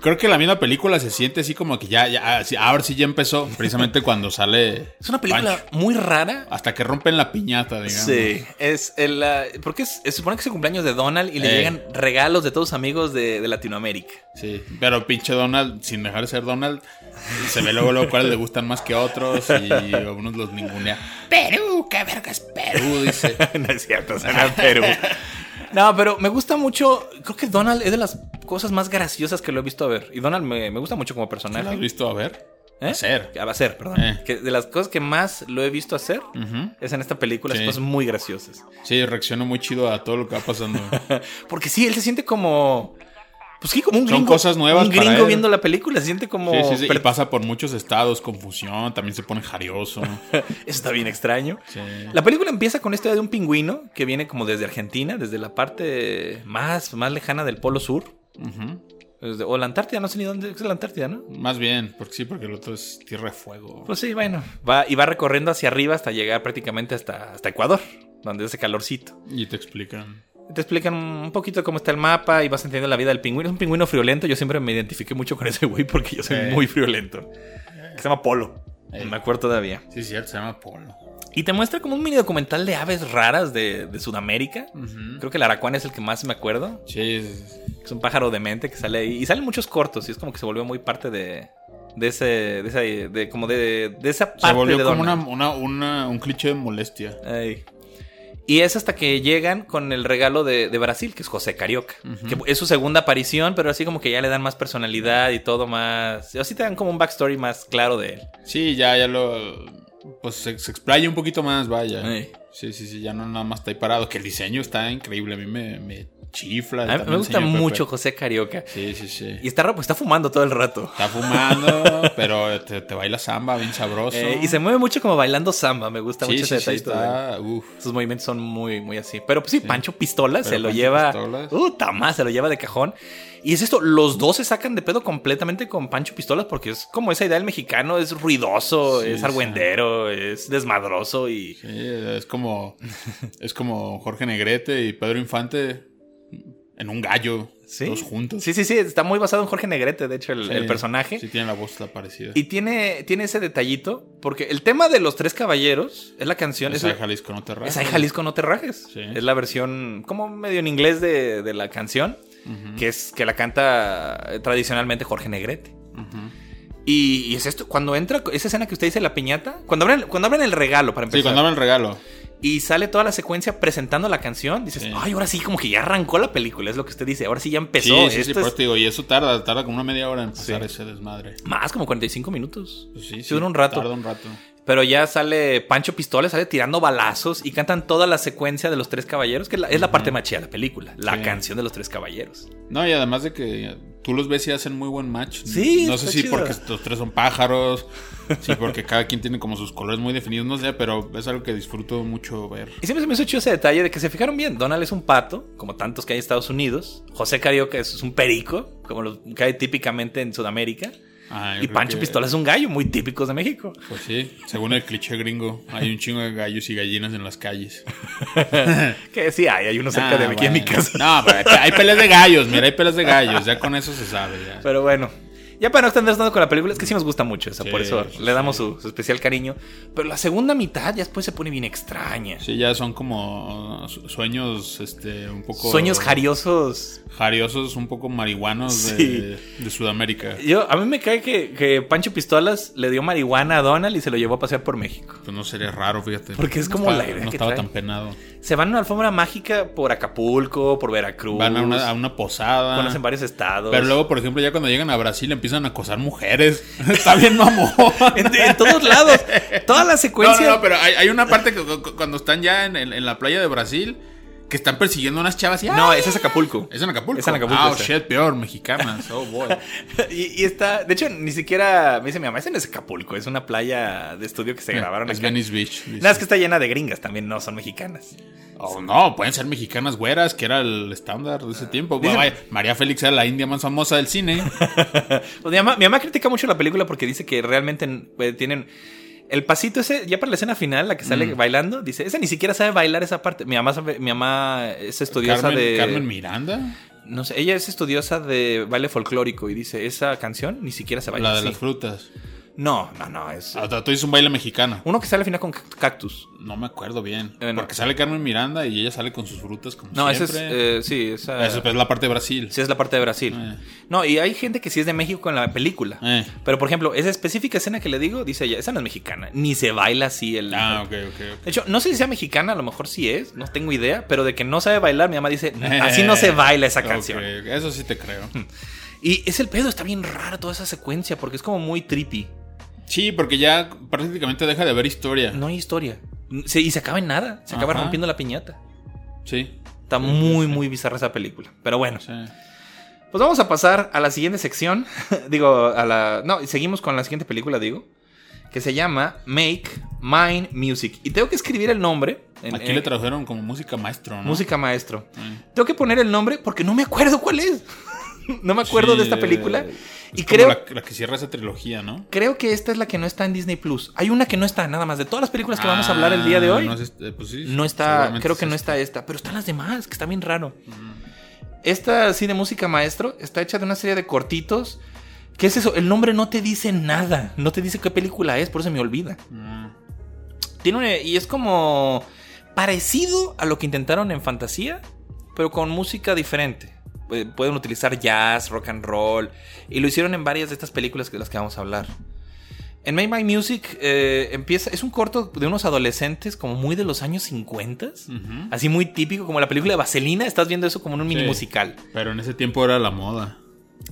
Creo que la misma película se siente así como que ya, ya, así- ahora sí ya empezó, precisamente cuando sale. Es una película Pancho. muy rara. Hasta que rompen la piñata, digamos. Sí, es el, ah, porque es, se supone que es el cumpleaños de Donald y le Eh. llegan regalos de todos sus amigos de, de Latinoamérica. Sí, pero pinche Donald, sin dejar de ser Donald, se ve luego, luego cuáles le gustan más que otros y a unos los ningunea. Perú, qué vergas Perú. Perú dice. no es cierto, suena Perú. No, pero me gusta mucho. Creo que Donald es de las cosas más graciosas que lo he visto a ver. Y Donald me, me gusta mucho como ¿No personaje. lo has visto a ver? ¿Eh? Hacer. A hacer, perdón. Eh. Que de las cosas que más lo he visto hacer es en esta película. Sí. Es cosas muy graciosas. Sí, reacciono muy chido a todo lo que va pasando. Porque sí, él se siente como. Pues sí, como un Son gringo. cosas nuevas Un gringo viendo la película. Se siente como. Sí, sí, sí. Y per- pasa por muchos estados, confusión, también se pone jarioso. Eso está bien extraño. Sí. La película empieza con esta idea de un pingüino que viene como desde Argentina, desde la parte más, más lejana del Polo Sur. Desde- o la Antártida, no sé ni dónde es la Antártida, ¿no? Más bien, porque sí, porque el otro es tierra de fuego. Pues sí, bueno. Va, y va recorriendo hacia arriba hasta llegar prácticamente hasta, hasta Ecuador, donde hace calorcito. Y te explican. Te explican un poquito cómo está el mapa y vas entendiendo la vida del pingüino. Es un pingüino friolento. Yo siempre me identifiqué mucho con ese güey porque yo soy Eh. muy friolento. Que se llama Polo. Eh. Me acuerdo todavía. Sí, cierto, se llama Polo. Y te muestra como un mini documental de aves raras de, de Sudamérica. Creo que el aracuán es el que más me acuerdo. Sí, es- un pájaro demente que sale ahí. Y salen muchos cortos. Y es como que se volvió muy parte de, de ese. De esa, de, como de, de esa parte se volvió de como una, una, una- un cliché de molestia. Ay. Y es hasta que llegan con el regalo de, de Brasil, que es José Carioca. Que es su segunda aparición, pero así como que ya le dan más personalidad y todo más. Así te dan como un backstory más claro de él. Sí, ya, ya lo. Pues se, se explaya un poquito más, vaya. Ay. Sí, sí, sí, ya no nada más está ahí parado. Que el diseño está increíble. A mí me, me chifla. A mí también me gusta mucho Pepe. José Carioca. Sí, sí, sí. Y está raro, pues está fumando todo el rato. Está fumando, pero te, te baila samba bien sabroso. Eh, y se mueve mucho como bailando samba. Me gusta sí, mucho sí, ese sí, está. Uf. Sus movimientos son muy, muy así. Pero pues sí, Pancho Pistola se lo Pancho lleva. Pistolas. Uh, tamás, se lo lleva de cajón. Y es esto, los dos se sacan de pedo completamente con Pancho Pistolas porque es como esa idea del mexicano, es ruidoso, Sí, es sí. argüendero, es desmadroso y... Sí, es como. Es como Jorge Negrete y Pedro Infante en un gallo. Sí. Todos juntos. Sí, sí, sí, está muy basado en Jorge Negrete, de hecho, el, Sí, el personaje. Sí, tiene la voz la parecida. Y tiene, tiene ese detallito, porque el tema de los tres caballeros es la canción... Es la- Jalisco no te rajas. Es Jalisco no te rajes. Sí. Es la versión como medio en inglés de, de la canción, que es que la canta eh, tradicionalmente Jorge Negrete. Y, y es esto, cuando entra esa escena que usted dice la piñata, cuando abren, cuando abren el regalo para Sí, empezar. cuando abren el regalo. Y sale toda la secuencia presentando la canción, dices, Sí. ay, ahora sí, como que ya arrancó la película, es lo que usted dice, ahora sí ya Sí, empezó. sí, sí, Esto por es te digo, y eso tarda, tarda como una media hora en pasar Sí. ese desmadre. más como 45 minutos. Pues sí, Sí, dura un rato. Tarda un rato. Pero ya sale Pancho Pistola, sale tirando balazos y cantan toda la secuencia de los tres caballeros, que es la, es la parte más chida de la película, la Sí. canción de los tres caballeros. No, y además de que tú los ves y hacen muy buen match. Sí, No sé si chido. porque los tres son pájaros, sí, porque cada quien tiene como sus colores muy definidos, no sé, pero es algo que disfruto mucho ver. Y siempre se me hizo chido ese detalle de que se fijaron bien. Donald es un pato, como tantos que hay en Estados Unidos. José Carioca es un perico, como lo que hay típicamente en Sudamérica. Ah, Y Pancho que- Pistola es un gallo, muy típicos de México. Pues sí, según el cliché gringo, hay un chingo de gallos y gallinas en las calles. Que sí, hay, hay uno cerca Ah, de aquí en mi casa. No, pero hay peleas de gallos, mira, hay peleas de gallos, ya con eso se sabe. Ya. Pero bueno, ya para no extendernos tanto con la película, es que sí nos gusta mucho eso, Sí, por eso sí, le damos sí. su, su especial cariño. Pero la segunda mitad ya después se pone bien extraña. Sí, ya son como su- sueños, este, un poco... Sueños jariosos. Jariosos, un poco marihuanos de, de Sudamérica. Yo, a mí me cae que, que Pancho Pistolas le dio marihuana a Donald y se lo llevó a pasear por México. Pues no sería raro, fíjate. Porque es No como estaba- la idea No que estaba trae. tan penado. Se van a una alfombra mágica por Acapulco, por Veracruz. Van a una, a una posada. Conocen varios estados. Pero luego, por ejemplo, ya cuando llegan a Brasil empiezan a acosar mujeres. Está bien mamón. En, en todos lados. Toda la No, secuencia. no, no, pero hay, hay una parte que cu- cu- cuando están ya en, en- en la playa de Brasil que están persiguiendo a unas chavas y No, ese es Acapulco. Es en Acapulco. Es en Acapulco, Ah, oh, shit, peor, mexicanas. Oh, boy. Y, y está. De hecho, ni siquiera. Me dice mi mamá, ese no es Acapulco. Es una playa de estudio que se grabaron es acá. Venice Beach. Nada, es que está llena de gringas también, no son mexicanas. Oh, no, pueden ser mexicanas güeras, que era el estándar de ese tiempo. Dice- Vaya, María Félix era la india más famosa del cine. Pues mi, mamá, mi mamá critica mucho la película porque dice que realmente eh, tienen. El pasito ese, ya para la escena final, la que sale Mm. bailando, dice, esa ni siquiera sabe bailar esa parte. Mi mamá, sabe- mi mamá es estudiosa Carmen, de. Carmen Miranda, No sé, ella es estudiosa de baile folclórico y dice, esa canción ni siquiera se baila la de así". las frutas. No, no, no, es Ah, Tú dices un baile mexicano. uno que sale al final con cact- cactus. No me acuerdo bien. Bueno. Porque sale Carmen Miranda y ella sale con sus frutas como No, esa es, siempre. eh, sí, esa, Eso es la parte de Brasil. sí es la parte de Brasil. Eh. No, y hay gente que sí es de México en la película. Eh. Pero, por ejemplo, esa específica escena que le digo, dice ella, esa no es mexicana, ni se baila así el... Ah, ok, ok. ok. De hecho, no sé si sea mexicana, a lo mejor sí es, no tengo idea, pero de que no sabe bailar, mi mamá dice, así no se baila esa canción. Ok, ok, Eso sí te creo. Y es el pedo, está bien rara toda esa secuencia, porque es como muy trippy. Sí, porque ya prácticamente deja de haber historia. No hay historia. Y se acaba en nada, se acaba rompiendo la piñata. Sí. Está muy, muy bizarra esa película. Pero bueno, sí. pues vamos a pasar a la siguiente sección. digo, a la... No, seguimos con la siguiente película, digo. Que se llama Make Mine Music. Y tengo que escribir el nombre. en- Aquí en- le tradujeron como música maestro, ¿no? Música maestro. Tengo que poner el nombre porque no me acuerdo cuál es. no me acuerdo Sí, de esta película. Y creo, La, la que cierra esa trilogía, ¿no? creo que esta es la que no está en Disney Plus. Hay una que no está, nada más. De todas las películas que vamos a hablar el día de Ah, hoy, No, no, es este- pues sí, está. Creo que no está esta. Pero están las demás, que está bien raro. Esta, sí, de música maestro, está hecha de una serie de cortitos. ¿Qué es eso? El nombre no te dice nada. No te dice qué película es, por eso me olvida. Mm. Tiene una- y es como parecido a lo que intentaron en Fantasía, pero con música diferente. Eh, Pueden utilizar jazz, rock and roll, y lo hicieron en varias de estas películas de las que vamos a hablar. En Make My Music eh, empieza, es un corto de unos adolescentes como muy de los años 50, Ujú. así muy típico, como la película de Vaselina, estás viendo eso como en un mini musical. Pero en ese tiempo era la moda.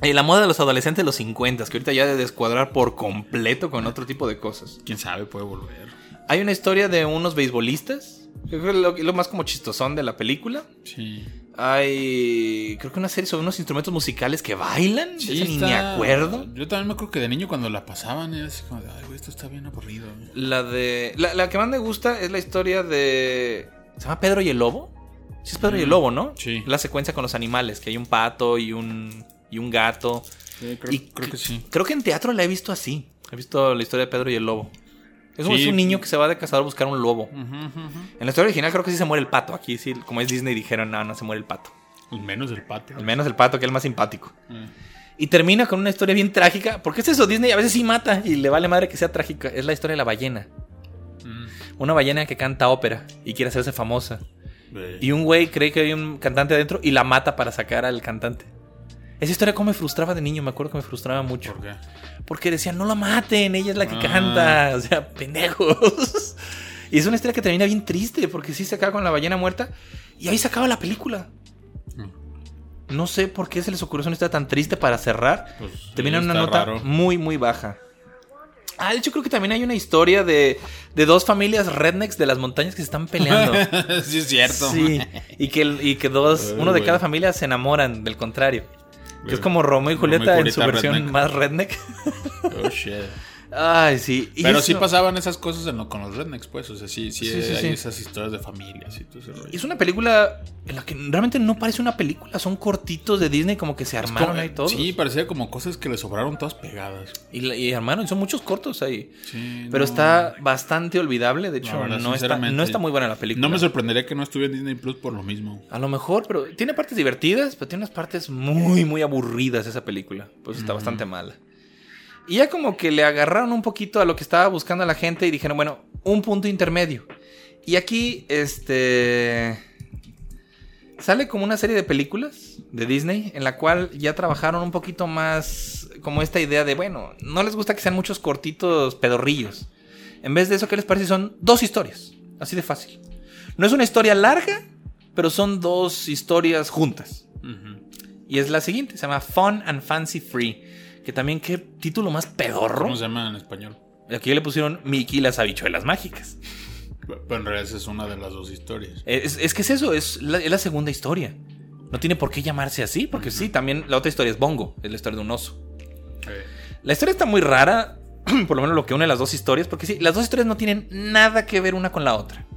Eh, la moda de los adolescentes de los 50, que ahorita ya de descuadrar por completo con otro tipo de cosas. Quién sabe, puede volver. Hay una historia de unos beisbolistas. Lo, lo más como chistosón de la película. Sí. Hay, creo que una serie sobre unos instrumentos musicales que bailan. Sí, ni me acuerdo. Yo también me acuerdo que de niño cuando la pasaban era así como de, ay, güey, esto está bien aburrido. La de, la, la que más me gusta es la historia de, ¿se llama Pedro y el Lobo? Sí es Pedro y el Mm, Lobo, ¿no? sí. La secuencia con los animales, que hay un pato y un y un gato. Sí, creo, Y creo que sí. Creo que en teatro la he visto así. He visto la historia de Pedro y el Lobo. Es, un- Sí. es un niño que se va de cazador a buscar un lobo. En la historia original creo que sí se muere el pato. Aquí sí, como es Disney, dijeron, no, no se muere el pato. Al menos el pato. Al menos el pato, que es el más simpático. Eh. Y termina con una historia bien trágica. Porque es eso, Disney a veces sí mata y le vale madre que sea trágica. Es la historia de la ballena. Mm. Una ballena que canta ópera y quiere hacerse famosa. Y un güey cree que hay un cantante adentro y la mata para sacar al cantante. Esa historia como me frustraba de niño, me acuerdo que me frustraba mucho. ¿Por qué? Porque decían, no la maten, ella es la que Ah. canta. O sea, pendejos. Y es una historia que termina bien triste, porque sí se acaba con la ballena muerta. Y ahí se acaba la película. Mm. No sé por qué se les ocurrió una historia tan triste para cerrar. Pues, Termina en una nota raro. muy, muy baja. Ah, de hecho creo que también hay una historia de, de dos familias rednecks de las montañas que se están peleando. sí, es cierto. Sí, y que, y que dos, uno de cada familia se enamoran del contrario. Que es como Romeo y Romeo y Julieta en su Julieta versión redneck. más redneck. Oh, shit. Ay, sí. Y Pero sí pasaban esas cosas en lo- con los rednecks, pues. O sea, sí, sí, Sí, sí, hay sí. esas historias de familias y todo ese rollo. Es una película en la que realmente no parece una película, son cortitos de Disney como que se armaron como- ahí todos. Sí, parecía como cosas que le sobraron todas pegadas. Y, y armaron, y son muchos cortos ahí. Sí, Pero no. está bastante olvidable, de hecho, verdad, no, está, no está muy buena la película. No me sorprendería que no estuviera en Disney Plus por lo mismo. A lo mejor, pero tiene partes divertidas, pero tiene unas partes muy, muy aburridas esa película. Pues está bastante mala. Y ya como que le agarraron un poquito a lo que estaba buscando la gente y dijeron, bueno, un punto intermedio. Y aquí, este... Sale como una serie de películas de Disney en la cual ya trabajaron un poquito más como esta idea de, bueno, no les gusta que sean muchos cortitos pedorrillos. En vez de eso, ¿qué les parece? Son dos historias. Así de fácil. No es una historia larga, pero son dos historias juntas. Y es la siguiente, se llama Fun and Fancy Free. Que también, qué título más pedorro. ¿Cómo se llama en español? Aquí le pusieron Mickey y las habichuelas mágicas. Pero en realidad esa es una de las dos historias. Es, es que es eso, es la, es la segunda historia. No tiene por qué llamarse así, porque sí, también la otra historia es Bongo, es la historia de un oso. La historia está muy rara, por lo menos lo que une las dos historias, porque sí, las dos historias no tienen nada que ver una con la otra.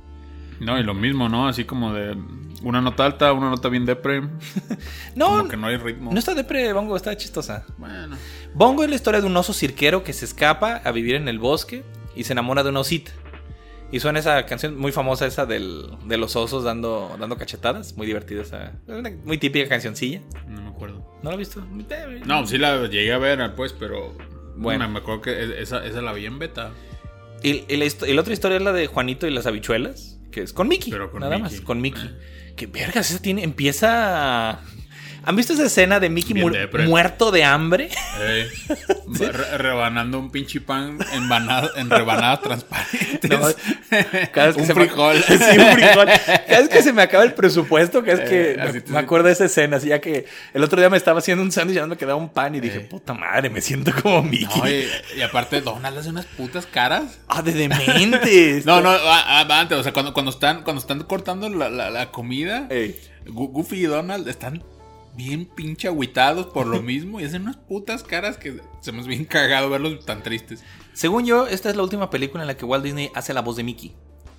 No, y lo mismo, ¿no? Así como de una nota alta, una nota bien depre. No, Como que no hay ritmo. no está depre, Bongo, está chistosa. Bueno. Bongo es la historia de un oso cirquero que se escapa a vivir en el bosque y se enamora de una osita. Y suena esa canción muy famosa, esa del, de los osos dando, dando cachetadas. Muy divertida esa. Una muy típica cancioncilla. No me acuerdo. ¿No la has visto? No, sí la llegué a ver, pues, pero. Bueno. Bueno, me acuerdo que esa, esa la vi en beta. Y, y la, y la otra historia es la de Juanito y las habichuelas, que es con Mickey. Pero con nada Mickey. más, con Mickey. Eh. Que vergas, esa tiene, empieza... ¿Han visto esa escena de Mickey mu- muerto de hambre? Ey, re- rebanando un pinche pan en, en rebanadas transparentes. No, Cada vez que un se me- frijol. sí, un frijol. Cada vez que se me acaba el presupuesto, cada vez que Eh, me, me acuerdo de esa escena, así ya que el otro día me estaba haciendo un sándwich y ya no me quedaba un pan y dije, Eh. puta madre, me siento como Mickey. No, y, y aparte, Donald hace unas putas caras. Ah, de demente. No, no, a- a- antes, o sea, cuando, cuando, están, cuando están cortando la, la- la comida, Ey. Goofy y Donald están bien pinche agüitados por lo mismo y hacen unas putas caras que se me hace bien cagado verlos tan tristes. Según yo, esta es la última película en la que Walt Disney hace la voz de Mickey.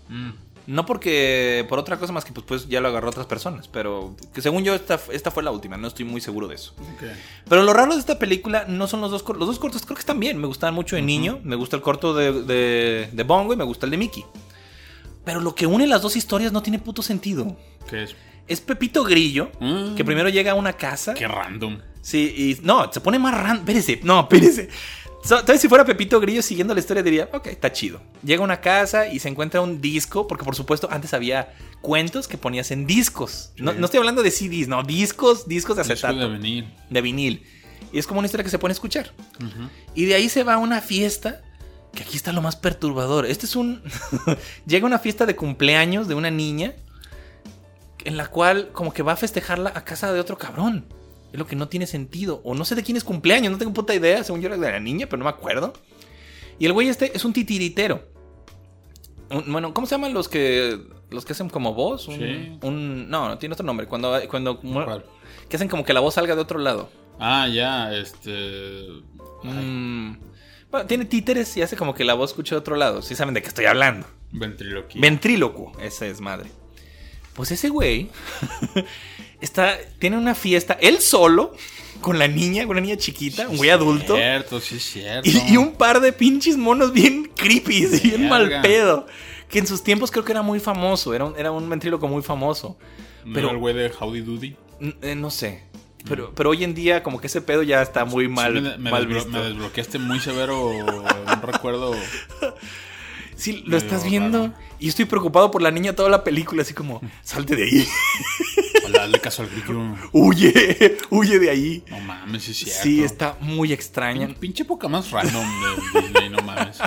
Mm. No porque por otra cosa más que pues, pues ya lo agarró otras personas, pero que según yo esta, esta fue la última, no estoy muy seguro de eso. Pero lo raro de esta película no son los dos cortos, los dos cortos creo que están bien, me gustaban mucho de niño, me gusta el corto de, de, de Bongo y me gusta el de Mickey. Pero lo que une las dos historias no tiene puto sentido. ¿Qué es? Es Pepito Grillo, Mm. que primero llega a una casa. Qué random. Sí, y no, se pone más random. Espérese, no, espérese. So, entonces, si fuera Pepito Grillo siguiendo la historia, diría, ok, está chido. Llega a una casa y se encuentra un disco, porque por supuesto antes había cuentos que ponías en discos. No, no estoy hablando de CDs, no, discos, discos de Disco acetato. de venir. de vinil. Y es como una historia que se pone a escuchar. Y de ahí se va a una fiesta. Que aquí está lo más perturbador. Este es un. Llega una fiesta de cumpleaños de una niña. En la cual, como que va a festejarla a casa de otro cabrón. Es lo que no tiene sentido. O no sé de quién es cumpleaños, no tengo puta idea. Según yo era de la niña, pero no me acuerdo. Y el güey este es un titiritero. Un- bueno, ¿cómo se llaman los que. Los que hacen como voz? Un, Sí. un- no, no tiene otro nombre. Cuando. cuando ¿Cuál? que hacen como que la voz salga de otro lado. Ah, ya, este. Mm, bueno, tiene títeres y hace como que la voz escucha de otro lado. Sí saben de qué estoy hablando. Ventriloquía. Ventrílocuo, ese es madre. Pues ese güey está, tiene una fiesta, él solo, con la niña, con una niña chiquita, un güey adulto. Cierto, sí, es cierto. Y, y un par de pinches monos bien creepy, bien Verga. mal pedo. Que en sus tiempos creo que era muy famoso, era un, era un ventríloco muy famoso. ¿No pero- era el güey de Howdy Doody. Eh, no sé. Pero, pero hoy en día como que ese pedo ya está muy mal, Sí, me, me mal desblo- visto. me desbloqueaste muy severo un recuerdo. Sí, lo estás viendo. raro. Y estoy preocupado por la niña toda la película, así como, salte de ahí. Hola, hazle caso al grillo. huye, huye de ahí. No mames, es cierto. Sí, está muy extraña. Pin- Pinche época más random de Disney, no mames.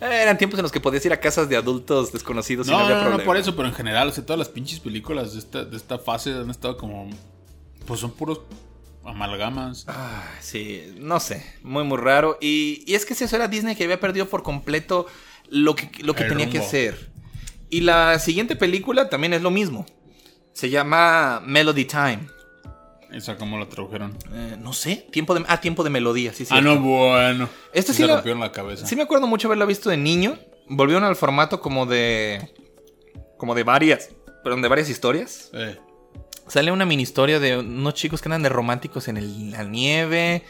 Eran tiempos en los que podías ir a casas de adultos desconocidos y no, No, había no, no, problema. por eso, pero en general, o sea, todas las pinches películas de esta, de esta fase han estado como. Pues son puros amalgamas. Ah, sí, no sé, muy muy raro. Y, y es que si eso era Disney que había perdido por completo lo que, lo que El tenía que ser. Y la siguiente película también es lo mismo. Se llama Melody Time. Esa, ¿cómo la tradujeron? Eh, no sé, tiempo de, ah, tiempo de melodía, sí, sí. Ah, no, bueno. Este sí se lo- rompieron la cabeza. Sí me acuerdo mucho haberla visto de niño. Volvieron al formato como de. Como de varias. Perdón, de varias historias. Eh, Sale una mini historia de unos chicos que andan de románticos en el- la nieve.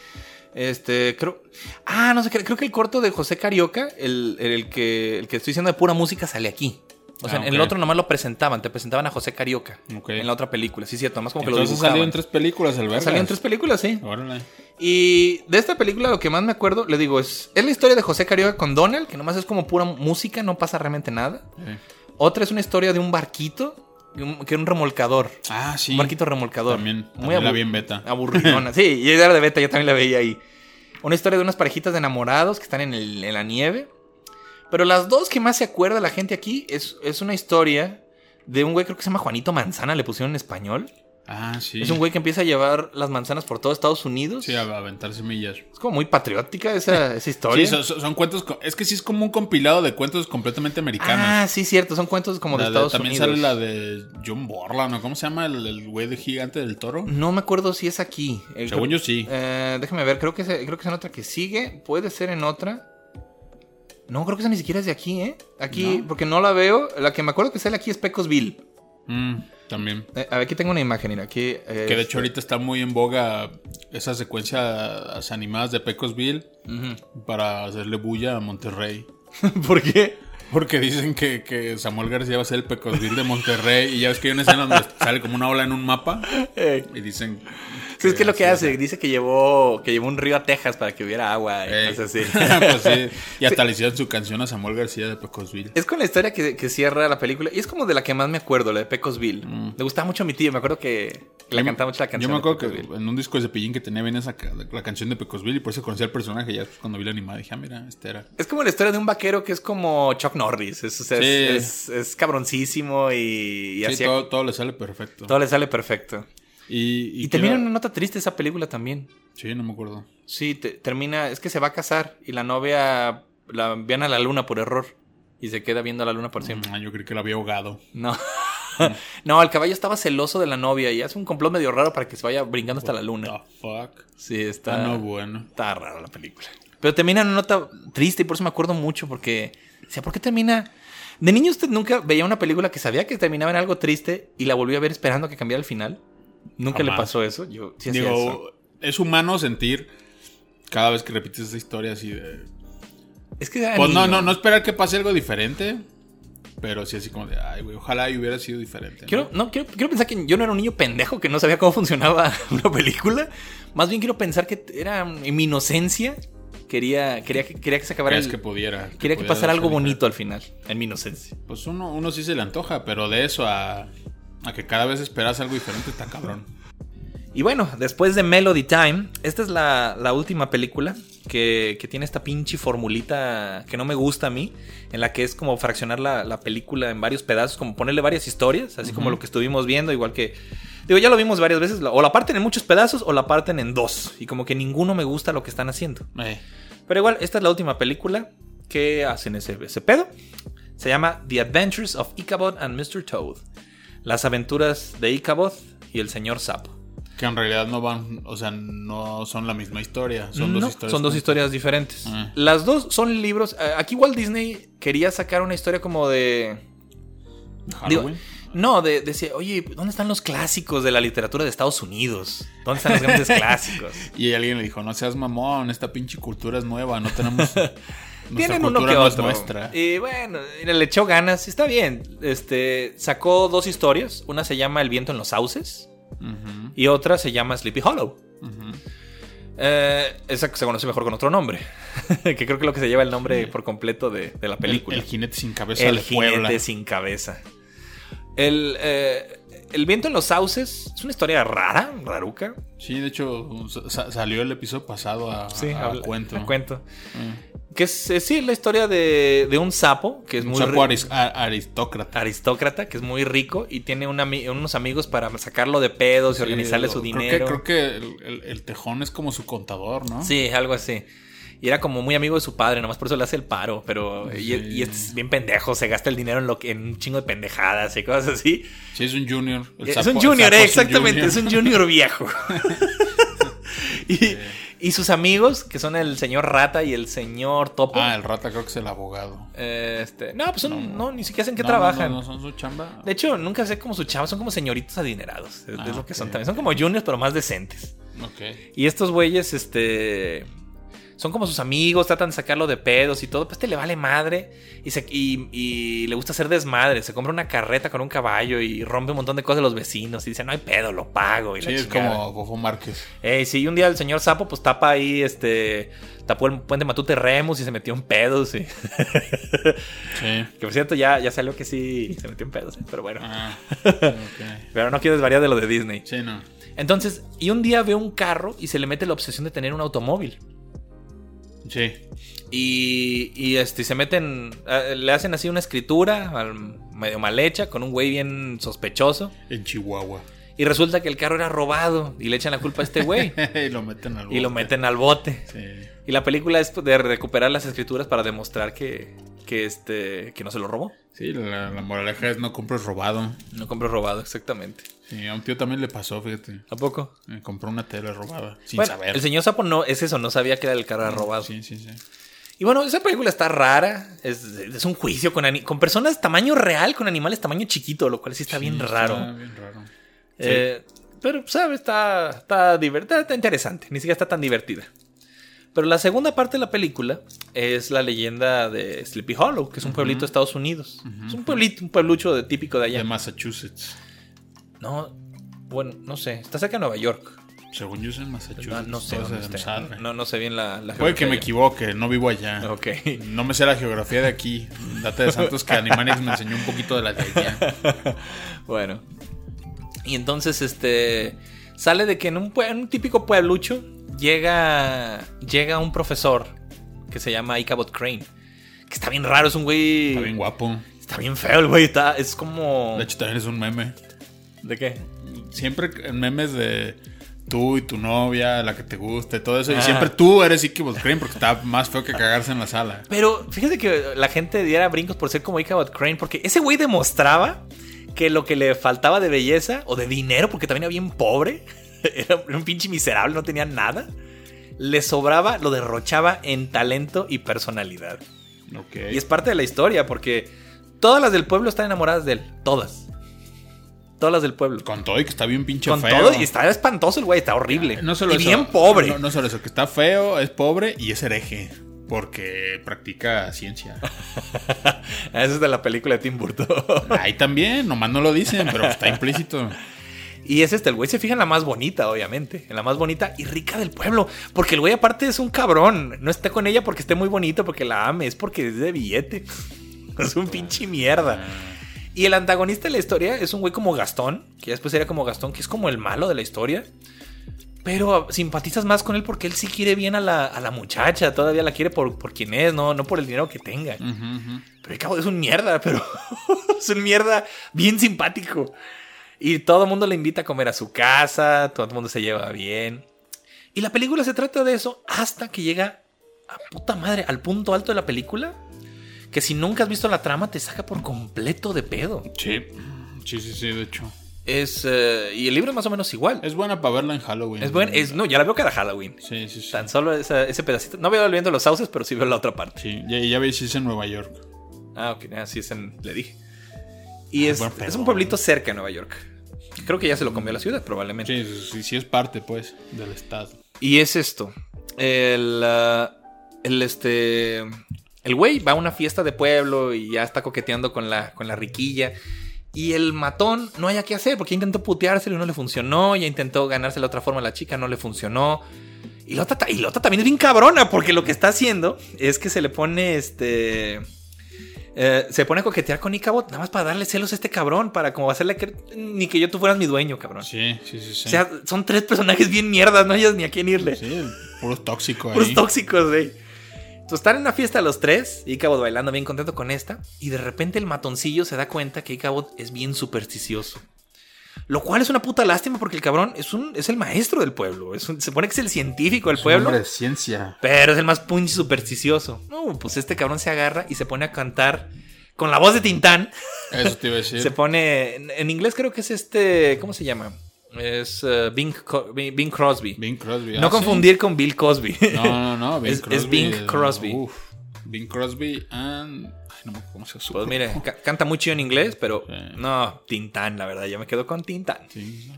Este, creo. Ah, no sé, creo, que el corto de José Carioca, el, el que, el que estoy diciendo de pura música, sale aquí. O sea, Ah, en el otro nomás lo presentaban, te presentaban a José Carioca. Ok. En la otra película, sí, cierto, nomás como que lo salió en tres películas el vergas. Salió en tres películas, sí. Órale. Y de esta película lo que más me acuerdo, le digo, es, es la historia de José Carioca con Donald, que nomás es como pura música, no pasa realmente nada. Otra es una historia de un barquito, que era un remolcador. Ah, sí. Un barquito remolcador. También, Muy también la abu- vi en beta. Aburridona. sí, y era de beta, yo también la veía ahí. Una historia de unas parejitas de enamorados que están en, el- en la nieve. Pero las dos que más se acuerda la gente aquí es, es una historia de un güey, creo que se llama Juanito Manzana, le pusieron en español. Ah, sí. Es un güey que empieza a llevar las manzanas por todo Estados Unidos. Sí, a aventar semillas. Es como muy patriótica esa, esa historia. Sí, son, cuentos. Es que sí es como un compilado de cuentos completamente americanos. ah, sí, cierto. Son cuentos como de Estados también Unidos. sale la de John Borland, ¿no? ¿Cómo se llama el, el güey de gigante del toro? No me acuerdo si es aquí. Eh, Según creo- yo sí. Eh, déjame ver, creo que, es, creo que es en otra que sigue. Puede ser en otra. No, creo que esa ni siquiera es de aquí, ¿eh? Aquí, ¿No? porque no la veo. La que me acuerdo que sale aquí es Pecosville. Mm, también. Eh, a ver, aquí tengo una imagen, mira. Aquí, eh, Que de hecho ahorita está muy en boga esas secuencias animadas de Pecosville para hacerle bulla a Monterrey. ¿Por qué? Porque dicen que, que Samuel García va a ser el Pecosville de Monterrey. Y ya ves que hay una escena donde sale como una ola en un mapa. Eh, Y dicen. Sí, es que lo que hace, dice que llevó, que llevó un río a Texas para que hubiera agua. y cosas así. pues sí. Y hasta le hicieron su canción a Samuel García de Pecosville. Es con la historia que, que cierra la película. Y es como de la que más me acuerdo, la de Pecosville. Le gustaba mucho a mi tío. Me acuerdo que le cantaba mucho la canción. Mm. Yo me de acuerdo que en un disco de Cepillín que tenía bien esa la canción de Pecosville y por eso conocí al personaje. Ya cuando vi la animada dije, ah, mira, este era. Es como la historia de un vaquero que es como Chuck Norris. Es, o sea, es- Sí. es, es cabroncísimo y, y Sí, todo, todo le sale perfecto. todo le sale perfecto. Y, Y, termina en una nota triste esa película también. Sí, no me acuerdo. Sí, te- termina, es que se va a casar y la novia la envían a la luna por error y se queda viendo a la luna por siempre. Ah, yo creí que la había ahogado. No. no, el caballo estaba celoso de la novia y hace un complot medio raro para que se vaya brincando hasta la luna. The fuck. Sí, está. Ah, no, bueno. Está rara la película. Pero termina en una nota triste y por eso me acuerdo mucho porque... O sea, ¿por qué termina...? De niño usted nunca veía una película que sabía que terminaba en algo triste y la volvió a ver esperando que cambiara el final. ¿Nunca le pasó eso? Yo sí hacía eso. Digo, es humano sentir cada vez que repites esa historia así de. Es que Pues no, no, no esperar que pase algo diferente. Pero sí así como de, ay, güey, ojalá y hubiera sido diferente. ¿no? Quiero, no, quiero, quiero pensar que yo no era un niño pendejo que no sabía cómo funcionaba una película. Más bien quiero pensar que era en mi inocencia Quería, quería, que- quería que se acabara el- que pudiera. Quería que pasara algo bonito al final, en mi inocencia. Pues uno, uno sí se le antoja, pero de eso a, a que cada vez esperas algo diferente está cabrón. Y bueno, después de Melody Time, esta es la, la última película que, que tiene esta pinche formulita que no me gusta a mí, en la que es como fraccionar la, la película en varios pedazos, como ponerle varias historias, así como lo que estuvimos viendo, igual que... Digo, ya lo vimos varias veces, o la parten en muchos pedazos o la parten en dos, y como que ninguno me gusta lo que están haciendo. Eh, Pero igual, esta es la última película que hacen ese, ese pedo. Se llama The Adventures of Ichabod and Mr. Toad. Las aventuras de Ichabod y el señor Sapo. que en realidad no van, o sea, no son la misma historia. Son No, dos historias. son dos historias diferentes. Ah. Las dos son libros. eh, Aquí Walt Disney quería sacar una historia como de. digo, no, de decir, oye, ¿dónde están los clásicos de la literatura de Estados Unidos? ¿Dónde están los grandes clásicos? Y alguien le dijo, no seas mamón, esta pinche cultura es nueva, no tenemos... Tienen uno que no otro. nuestra. Y bueno, le echó ganas. Está bien. Este sacó dos historias. Una se llama El viento en los sauces. Y otra se llama Sleepy Hollow. Eh, esa que se conoce mejor con otro nombre. que creo que es lo que se lleva el nombre por completo de, de la El, película. el jinete sin cabeza El de Puebla. jinete sin cabeza. El, eh, el viento en los sauces es una historia rara, raruca. Sí, de hecho, sa- salió el episodio pasado a, a habla- cuento. a cuento. Eh, Que es, eh, sí, la historia de, de un sapo que es Un muy sapo ri- aris- a- aristócrata. aristócrata, que es muy rico y tiene un ami- unos amigos para sacarlo de pedos y organizarle su creo dinero. Que, creo que el, el- el tejón es como su contador, ¿no? Sí, algo así. Y era como muy amigo de su padre, nomás por eso le hace el paro. Pero. Y, Sí. y este es bien pendejo, se gasta el dinero en, lo que, en un chingo de pendejadas y cosas así. Sí, es un junior. El es sapo- un junior, eh, exactamente, es un junior viejo. y, y sus amigos, que son el señor Rata y el señor Topo. Ah, el rata creo que es el abogado. este, no, pues son, no, ni siquiera sé en qué No, trabajan. No, son su chamba. De hecho, nunca sé cómo su chava, son como señoritos adinerados. Es, Ah, es lo que son también. Son como juniors, pero más decentes. Ok. Y estos güeyes, este. Son como sus amigos, tratan de sacarlo de pedos y todo. Pues este le vale madre. Y, se, y, y le gusta hacer desmadre. Se compra una carreta con un caballo y rompe un montón de cosas de los vecinos. Y dice, no hay pedo, lo pago. Y Sí, la es chingada. como Fofo Márquez. Ey, sí, un día el señor Sapo, pues tapa ahí, este. Tapó el puente Matute Remus y se metió en pedos. Y... Sí. que por cierto, ya, ya salió que sí se metió en pedos, ¿eh? pero bueno. Ah, ok. Pero no quiero desvariar de lo de Disney. Sí, no. Entonces, y un día ve un carro y se le mete la obsesión de tener un automóvil. Sí. Y, y, este, se meten, eh, le hacen así una escritura medio mal hecha con un güey bien sospechoso. En Chihuahua. Y resulta que el carro era robado y le echan la culpa a este güey. y lo meten al y lo bote. meten al bote. Sí. Y la película es de recuperar las escrituras para demostrar que, que, este, que no se lo robó. Sí, la, la moraleja es no compres robado. No compró robado, exactamente. Sí, a un tío también le pasó, fíjate. ¿A poco? Eh, compró una tele robada. Sin bueno, saber. el señor Sapo no, es eso, no sabía que era el carro era robado. Sí, sí, sí. Y bueno, esa película está rara. Es, es un juicio con, con personas tamaño real, con animales tamaño chiquito, lo cual sí está bien raro. Está bien raro. Eh, pero, ¿sabes? Está, está, divertida, está interesante. Ni siquiera está tan divertida. Pero la segunda parte de la película es la leyenda de Sleepy Hollow, que es un pueblito de Estados Unidos. Es un pueblito, un pueblucho de, típico de allá. De Massachusetts. No, bueno, no sé. Está cerca de Nueva York. Según yo es en Massachusetts. No, no sé dónde. No, no sé bien la, la Puede que me equivoque, no vivo allá. Ok. No me sé la geografía de aquí. Date de Santos que Animaniacs me enseñó un poquito de la de allá. Bueno. Y entonces, este. Sale de que en un, en un típico pueblucho llega. Llega un profesor que se llama Ichabod Crane. Que está bien raro, es un güey. Está bien guapo. Está bien feo el güey. Está, es como. De hecho, también es un meme. ¿De qué? Siempre en memes de tú y tu novia, la que te guste, todo eso. Ah. Y siempre tú eres Ichabod Crane porque está más feo que cagarse en la sala. Pero fíjate que la gente diera brincos por ser como Ichabod Crane. Porque ese güey demostraba que lo que le faltaba de belleza o de dinero, porque también era bien pobre, era un pinche miserable, no tenía nada. Le sobraba, lo derrochaba en talento y personalidad. Y es parte de la historia, porque todas las del pueblo están enamoradas de él. Todas. Todas las del pueblo. Con todo y que está bien pinche Con feo. todo, y está espantoso el güey, está horrible. No solo y eso, bien pobre. No, no solo eso, que está feo, es pobre y es hereje. Porque practica ciencia. Eso es de la película de Tim Burton. Ahí también, nomás no lo dicen, pero está implícito. Y es este, el güey se fija en la más bonita, obviamente. En la más bonita y rica del pueblo. Porque el güey aparte es un cabrón. No está con ella porque esté muy bonito, porque la ame. Es porque es de billete. Es un pinche mierda. Y el antagonista de la historia es un güey como Gastón. Que después sería como Gastón, que es como el malo de la historia. Pero simpatizas más con él porque él sí quiere bien a la, a la muchacha. Todavía la quiere por, por quien es, no, no por el dinero que tenga. Pero el cabo es un mierda, pero es un mierda bien simpático. Y todo el mundo le invita a comer a su casa, todo el mundo se lleva bien. Y la película se trata de eso hasta que llega a puta madre, al punto alto de la película. Que si nunca has visto la trama, te saca por completo de pedo. Sí, sí, sí, sí, de hecho. Es. eh, y el libro es más o menos igual. Es buena para verla en Halloween. Es buen, es, no, ya la veo cada Halloween. Sí, sí, sí. Tan solo esa- ese pedacito. No veo viendo los sauces, pero sí veo la otra parte. Sí, ya, ya veis, es en Nueva York. Ah, ok, así es en, le dije. Y es, buen pedo. es un pueblito cerca de Nueva York. Creo que ya se lo comió la ciudad, probablemente. Sí, sí, sí, es parte, pues, del estado. Y es esto. El, ah, el este. El güey va a una fiesta de pueblo y ya está coqueteando con la, con la riquilla. Y el matón no haya qué hacer porque intentó puteárselo y no le funcionó. Ya intentó ganarse de otra forma a la chica, no le funcionó. Y la, otra, ta- y la otra también es bien cabrona porque lo que está haciendo es que se le pone este. Eh, se pone a coquetear con Icabot nada más para darle celos a este cabrón. Para como hacerle que. Ni que yo tú fueras mi dueño, cabrón. Sí, sí, sí. sí. O sea, son tres personajes bien mierdas, no hayas ni a quién irle. sí, puro tóxico ahí. Puros tóxicos, güey. Entonces están en una fiesta los tres, Icabod bailando bien contento con esta, y de repente el matoncillo se da cuenta que Icabod es bien supersticioso. Lo cual es una puta lástima porque el cabrón es, un, es el maestro del pueblo. Es un- se supone que es el científico del pueblo. Hombre de ciencia. Pero es el más punch supersticioso. No, pues este cabrón se agarra y se pone a cantar con la voz de Tintán. Eso te iba a decir. Se pone. En, en inglés creo que es este. ¿Cómo se llama? Es eh, Bing, Bing- Bing Crosby. Bing Crosby. no ah, confundir con Bill Cosby. sí. No, no, no. Bing Es- es Crosby. Bing eh, Crosby. Uf. Bing Crosby and. No me acuerdo cómo se llama. su Pues mire, ca- canta mucho en inglés, pero Sí. no, Tintán, la verdad, yo me quedo con Tintán. Sí.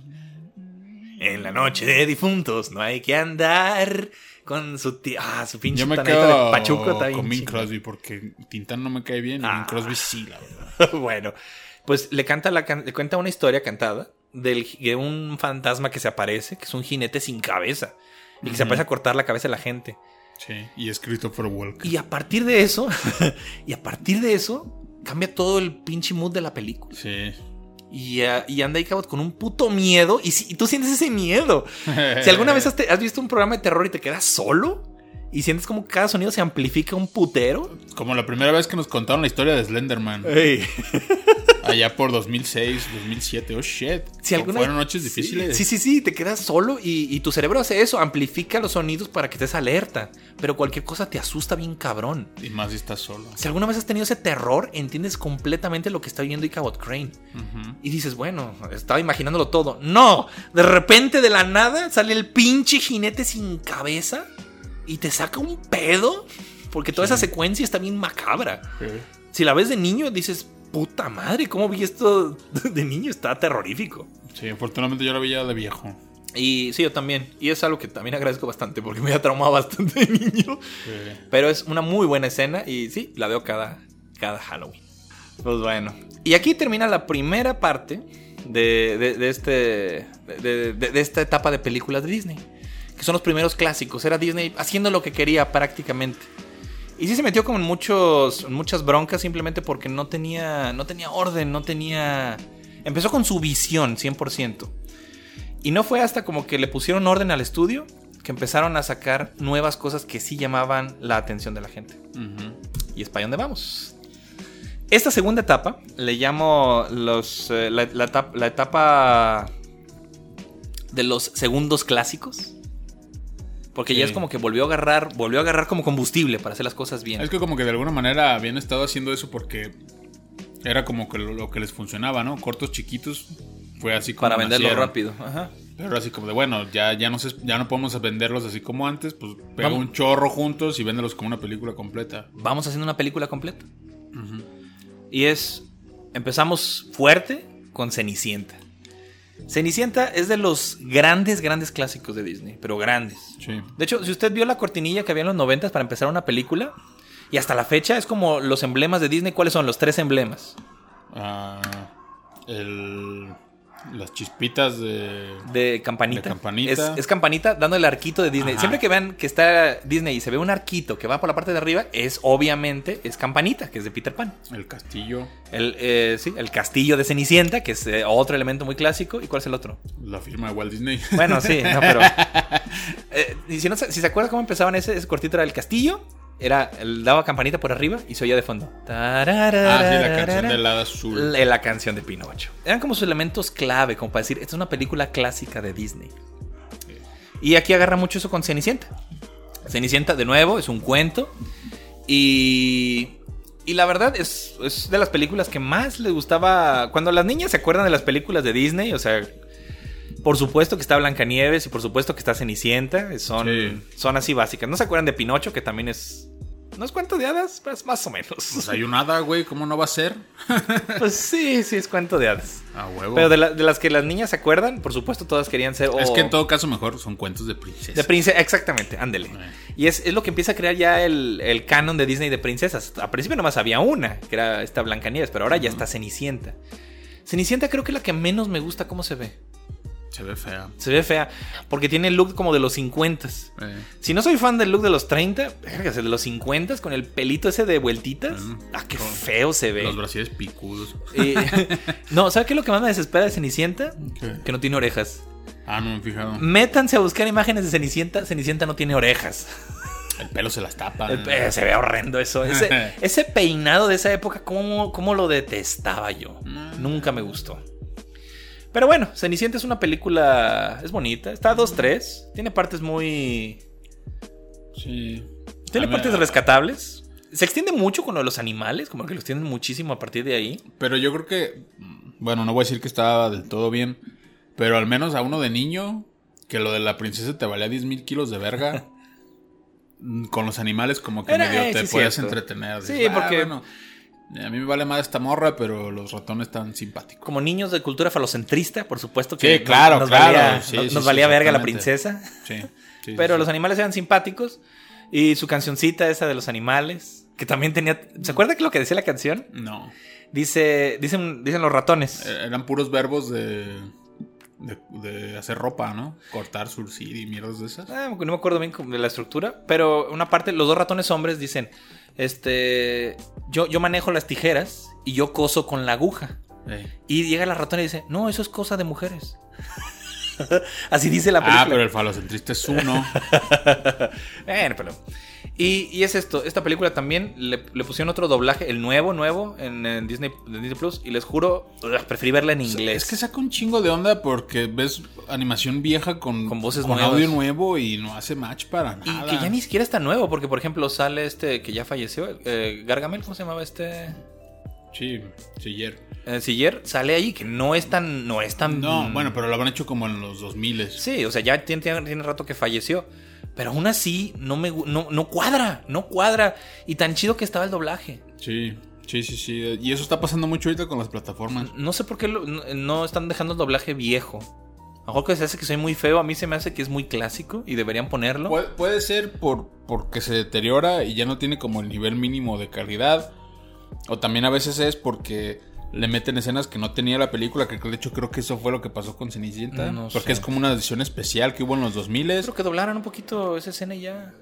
En la noche de difuntos no hay que andar con su ti- ah, su pinche Yo me tonadita quedo de Pachuco está bien con Bing. Crosby porque Tintán no me cae bien y Ah. Bing Crosby sí, la verdad. bueno, pues le canta la can- le cuenta una historia cantada del, de un fantasma que se aparece, que es un jinete sin cabeza y que se aparece a cortar la cabeza de la gente. Sí, y es Christopher Walken. Y a partir de eso, y a partir de eso cambia todo el pinche mood de la película. Sí. Y, ah, y anda Icabod con un puto miedo. Y, si- y tú sientes ese miedo. Si alguna vez has, te- has visto un programa de terror y te quedas solo y sientes como cada sonido se amplifica un putero. Como la primera vez que nos contaron la historia de Slenderman. Ey. Allá por 2006, 2007. Oh, shit. Si alguna- Fueron noches difíciles. Sí, sí, sí, te quedas solo y, y tu cerebro hace eso, amplifica los sonidos para que estés alerta. Pero cualquier cosa te asusta bien cabrón. Y más si estás solo. Si alguna vez has tenido ese terror, entiendes completamente lo que está viviendo Icabod Crane. Ujú. Y dices, bueno, estaba imaginándolo todo. No, de repente de la nada sale el pinche jinete sin cabeza y te saca un pedo. Porque toda esa secuencia está bien macabra. Si la ves de niño, dices, puta madre, ¿cómo vi esto de niño? Está terrorífico. Sí, afortunadamente yo la veía de viejo. Y sí, yo también. Y es algo que también agradezco bastante porque me ha traumado bastante de niño. Sí. Pero es una muy buena escena y sí, la veo cada, cada Halloween. Pues bueno. Y aquí termina la primera parte de, de- de este, de, de- de esta etapa de películas de Disney. Que son los primeros clásicos. Era Disney haciendo lo que quería prácticamente. Y sí se metió como en, muchos, en muchas broncas simplemente porque no tenía, no tenía orden, no tenía... Empezó con su visión 100%. Y no fue hasta como que le pusieron orden al estudio que empezaron a sacar nuevas cosas que sí llamaban la atención de la gente. Y es para dónde vamos. Esta segunda etapa le llamo los, eh, la, la etapa de los segundos clásicos. Porque ya es como que volvió a agarrar, volvió a agarrar como combustible para hacer las cosas bien. Es que como que de alguna manera habían estado haciendo eso porque era como que lo, lo que les funcionaba, ¿no? Cortos chiquitos fue así como para venderlo nacieron. rápido. Ajá. Pero así como de, bueno, ya, ya, no, se- ya no podemos venderlos así como antes, pues pega Vamos. un chorro juntos y véndelos como una película completa. Vamos haciendo una película completa. Y es. Empezamos fuerte con Cenicienta. Cenicienta es de los grandes, grandes clásicos de Disney, pero grandes. Sí. De hecho, si usted vio la cortinilla que había en los 90 para empezar una película, y hasta la fecha es como los emblemas de Disney, ¿cuáles son los tres emblemas? Ah, el, Las chispitas de. de campanita. De campanita. Es, es campanita dando el arquito de Disney. Ajá. Siempre que vean que está Disney y se ve un arquito que va por la parte de arriba, es obviamente es campanita, que es de Peter Pan. El castillo. El, eh, sí, el castillo de Cenicienta, que es eh, otro elemento muy clásico. ¿Y cuál es el otro? La firma de Walt Disney. Bueno, sí, no, pero. eh, y si, no, si se acuerdan cómo empezaban ese, ese cortito era el castillo. Era, daba campanita por arriba y se oía de fondo. ah, sí, la canción del hada azul. La, la canción de Pinocho. Eran como sus elementos clave, como para decir, esta es una película clásica de Disney. Y aquí agarra mucho eso con Cenicienta. Cenicienta, de nuevo, es un cuento. Y. Y la verdad es, es de las películas que más les gustaba. Cuando las niñas se acuerdan de las películas de Disney, o sea. Por supuesto que está Blancanieves y por supuesto que está Cenicienta. Son, Sí. son así básicas. ¿No se acuerdan de Pinocho? Que también es. ¿No es cuento de hadas? Pues más o menos. Pues hay un hada, güey. ¿Cómo no va a ser? Pues sí, sí, es cuento de hadas. A huevo. Pero de, la- de las que las niñas se acuerdan, por supuesto, todas querían ser. Es que en todo caso, mejor son cuentos de princesa. De princesa, exactamente, ándele. Eh. Y es, es lo que empieza a crear ya el, el canon de Disney de princesas. Al principio nomás había una, que era esta Blancanieves, pero ahora ya está Cenicienta. Cenicienta creo que es la que menos me gusta cómo se ve. Se ve fea. Se ve fea, porque tiene el look como de los 50. Eh, Si no soy fan del look de los 30, vergas, el de los 50 con el pelito ese de vueltitas. Mm. Ah, qué feo se ve. los brasiles picudos. Y- no, ¿sabes qué es lo que más me desespera de Cenicienta? Que no tiene orejas. Ah, no me he fijado. Métanse a buscar imágenes de Cenicienta. Cenicienta no tiene orejas. El pelo se las tapa. El se ve horrendo eso. Ese, ese peinado de esa época, ¿cómo, cómo lo detestaba yo? Mm. Nunca me gustó. Pero bueno, Cenicienta es una película. Es bonita. Está a 2-3. Tiene partes muy. Sí. Tiene partes rescatables. Se extiende mucho con lo de los animales, como que los tienen muchísimo a partir de ahí. Pero yo creo que. Bueno, no voy a decir que estaba del todo bien. Pero al menos a uno de niño. Que lo de la princesa te valía 10 mil kilos de verga. Con los animales, como que Era, medio eh, te sí, podías cierto. entretener. Sí, Dices, "Ah, porque- bueno, a mí me vale más esta morra, pero los ratones están simpáticos. Como niños de cultura falocentrista, por supuesto que Sí, claro, nos claro. valía, Sí, nos- sí, nos valía verga la princesa. Sí. sí, Pero los animales eran simpáticos. Y su cancioncita esa de los animales, que también tenía... ¿Se acuerda que lo que decía la canción? No. Dice, dicen, dicen los ratones. Eh, Eran puros verbos de, de, de hacer ropa, ¿no? Cortar, surcir y mierdas de esas. Ah, no me acuerdo bien de la estructura, pero una parte, los dos ratones hombres dicen, este, yo, yo manejo las tijeras y yo coso con la aguja. Y llega la ratona y dice, no, eso es cosa de mujeres. Así dice la Ah, película. pero el falocentrista es uno. Bueno, pero. Y, y es esto, esta película también le, le pusieron otro doblaje, el nuevo, nuevo, en, en Disney, en Disney Plus, y les juro, preferí verla en inglés. Es que saca un chingo de onda porque ves animación vieja con, Con voces con nuevas. audio nuevo y no hace match para Y nada. que ya ni siquiera está nuevo, porque por ejemplo sale este que ya falleció, eh, Gargamel, ¿cómo se llamaba este? Sí, ayer. Eh, Siller, sale ahí, que no es tan, no es tan... No, bueno, pero lo habrán hecho como en los 2000 Sí, o sea, ya tiene, tiene, tiene rato que falleció. Pero aún así, no me no, no cuadra, no cuadra. Y tan chido que estaba el doblaje. Sí, sí, sí, sí. Y eso está pasando mucho ahorita con las plataformas. No sé por qué lo- no, están dejando el doblaje viejo. A lo mejor que se hace que soy muy feo, a mí se me hace que es muy clásico y deberían ponerlo. Puede, puede ser por, porque se deteriora y ya no tiene como el nivel mínimo de calidad. O también a veces es porque le meten escenas que no tenía la película, que de hecho creo que eso fue lo que pasó con Cenicienta. No porque sé. es como una edición especial que hubo en los 2000 Creo que doblaran un poquito esa escena y ya.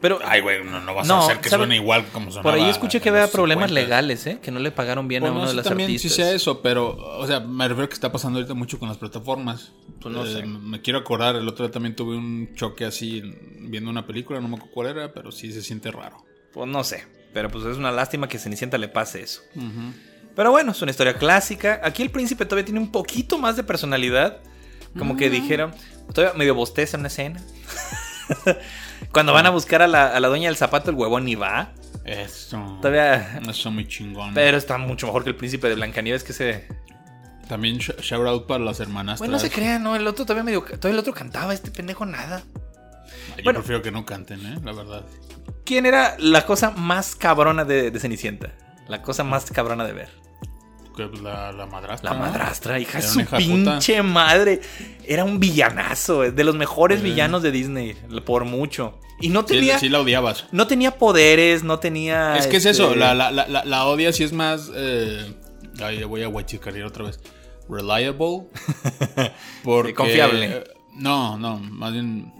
Pero Ay, güey, no, no vas No, a hacer que ¿sabe? suene igual como sonaba por ahí escuché que había los problemas 50. legales, ¿eh? Que no le pagaron bien Pues a no uno de las también artistas. si sea eso, pero, o sea, me refiero que está pasando ahorita mucho con las plataformas. Pues no Eh, sé. Me quiero acordar, el otro día también tuve un choque así viendo una película, no me acuerdo cuál era, pero sí se siente raro. Pues no sé. Pero pues es una lástima que Cenicienta le pase eso. Pero bueno, es una historia clásica. Aquí el príncipe todavía tiene un poquito más de personalidad. Como que dijeron, todavía medio bosteza en una escena. Cuando van a buscar a la, a la dueña del zapato, el huevón ni va. Eso. Todavía. Eso muy chingón. Pero está mucho mejor que el príncipe de Blancanieves que se. También sh- shout out para las hermanas. Bueno, no se crean, ¿no? El otro todavía medio. Todavía el otro cantaba, este pendejo nada. Yo Bueno. prefiero que no canten, ¿eh? La verdad. ¿Quién era la cosa más cabrona de, de Cenicienta? La cosa más cabrona de ver. La, la madrastra. La madrastra, hija su hija puta. pinche madre. Era un villanazo, de los mejores villanos de Disney, por mucho. Y no tenía, sí la odiabas. no tenía poderes, no tenía. Es que es este, eso, la, la, la, la- la odias y es más. Eh... Ay, voy a guachicarear otra vez. reliable. Porque, confiable. No, no, más bien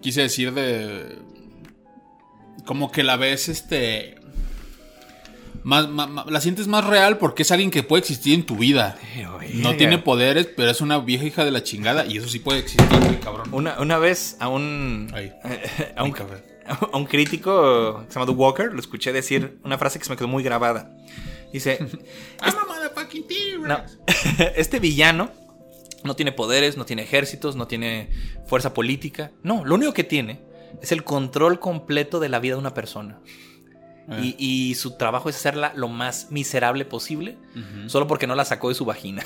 quise decir de como que la ves este más, la sientes más real porque es alguien que puede existir en tu vida. No tiene poderes, pero es una vieja hija de la chingada y eso sí puede existir, cabrón. Una, una vez a un, Ahí. a un, a un crítico que se llama Doug Walker, lo escuché decir una frase que se me quedó muy grabada. Dice, I'm a motherfucking T-Rex. no, este villano no tiene poderes, no tiene ejércitos, no tiene fuerza política. No, lo único que tiene es el control completo de la vida de una persona. Eh. Y, y su trabajo es hacerla lo más miserable posible, solo porque no la sacó de su vagina.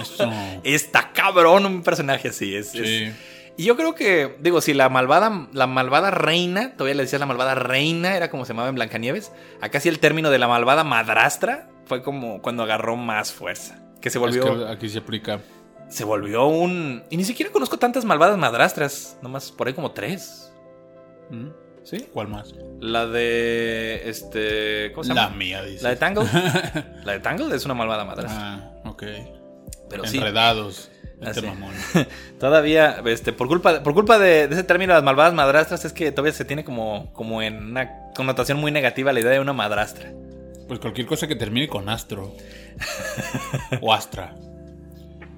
Eso- Está cabrón un personaje así. Es, es-. Y yo creo que, digo, si la malvada, la malvada reina, todavía le decías la malvada reina, era como se llamaba en Blancanieves, acá sí el término de la malvada madrastra fue como cuando agarró más fuerza. Que se Es volvió, que aquí se aplica. se volvió un... Y ni siquiera conozco tantas malvadas madrastras, nomás por ahí como tres. ¿Mm? ¿Sí? ¿Cuál más? La de, este, ¿cómo se La llama? mía, dice. La de Tangle. la de Tangle es una malvada madrastra. Ah, ok. pero sí. Enredados. Ah, Este mamón. Todavía, este, por culpa, por culpa de, de ese término, las malvadas madrastras, es que todavía se tiene como, como en una connotación muy negativa la idea de una madrastra. Pues cualquier cosa que termine con astro. o astra.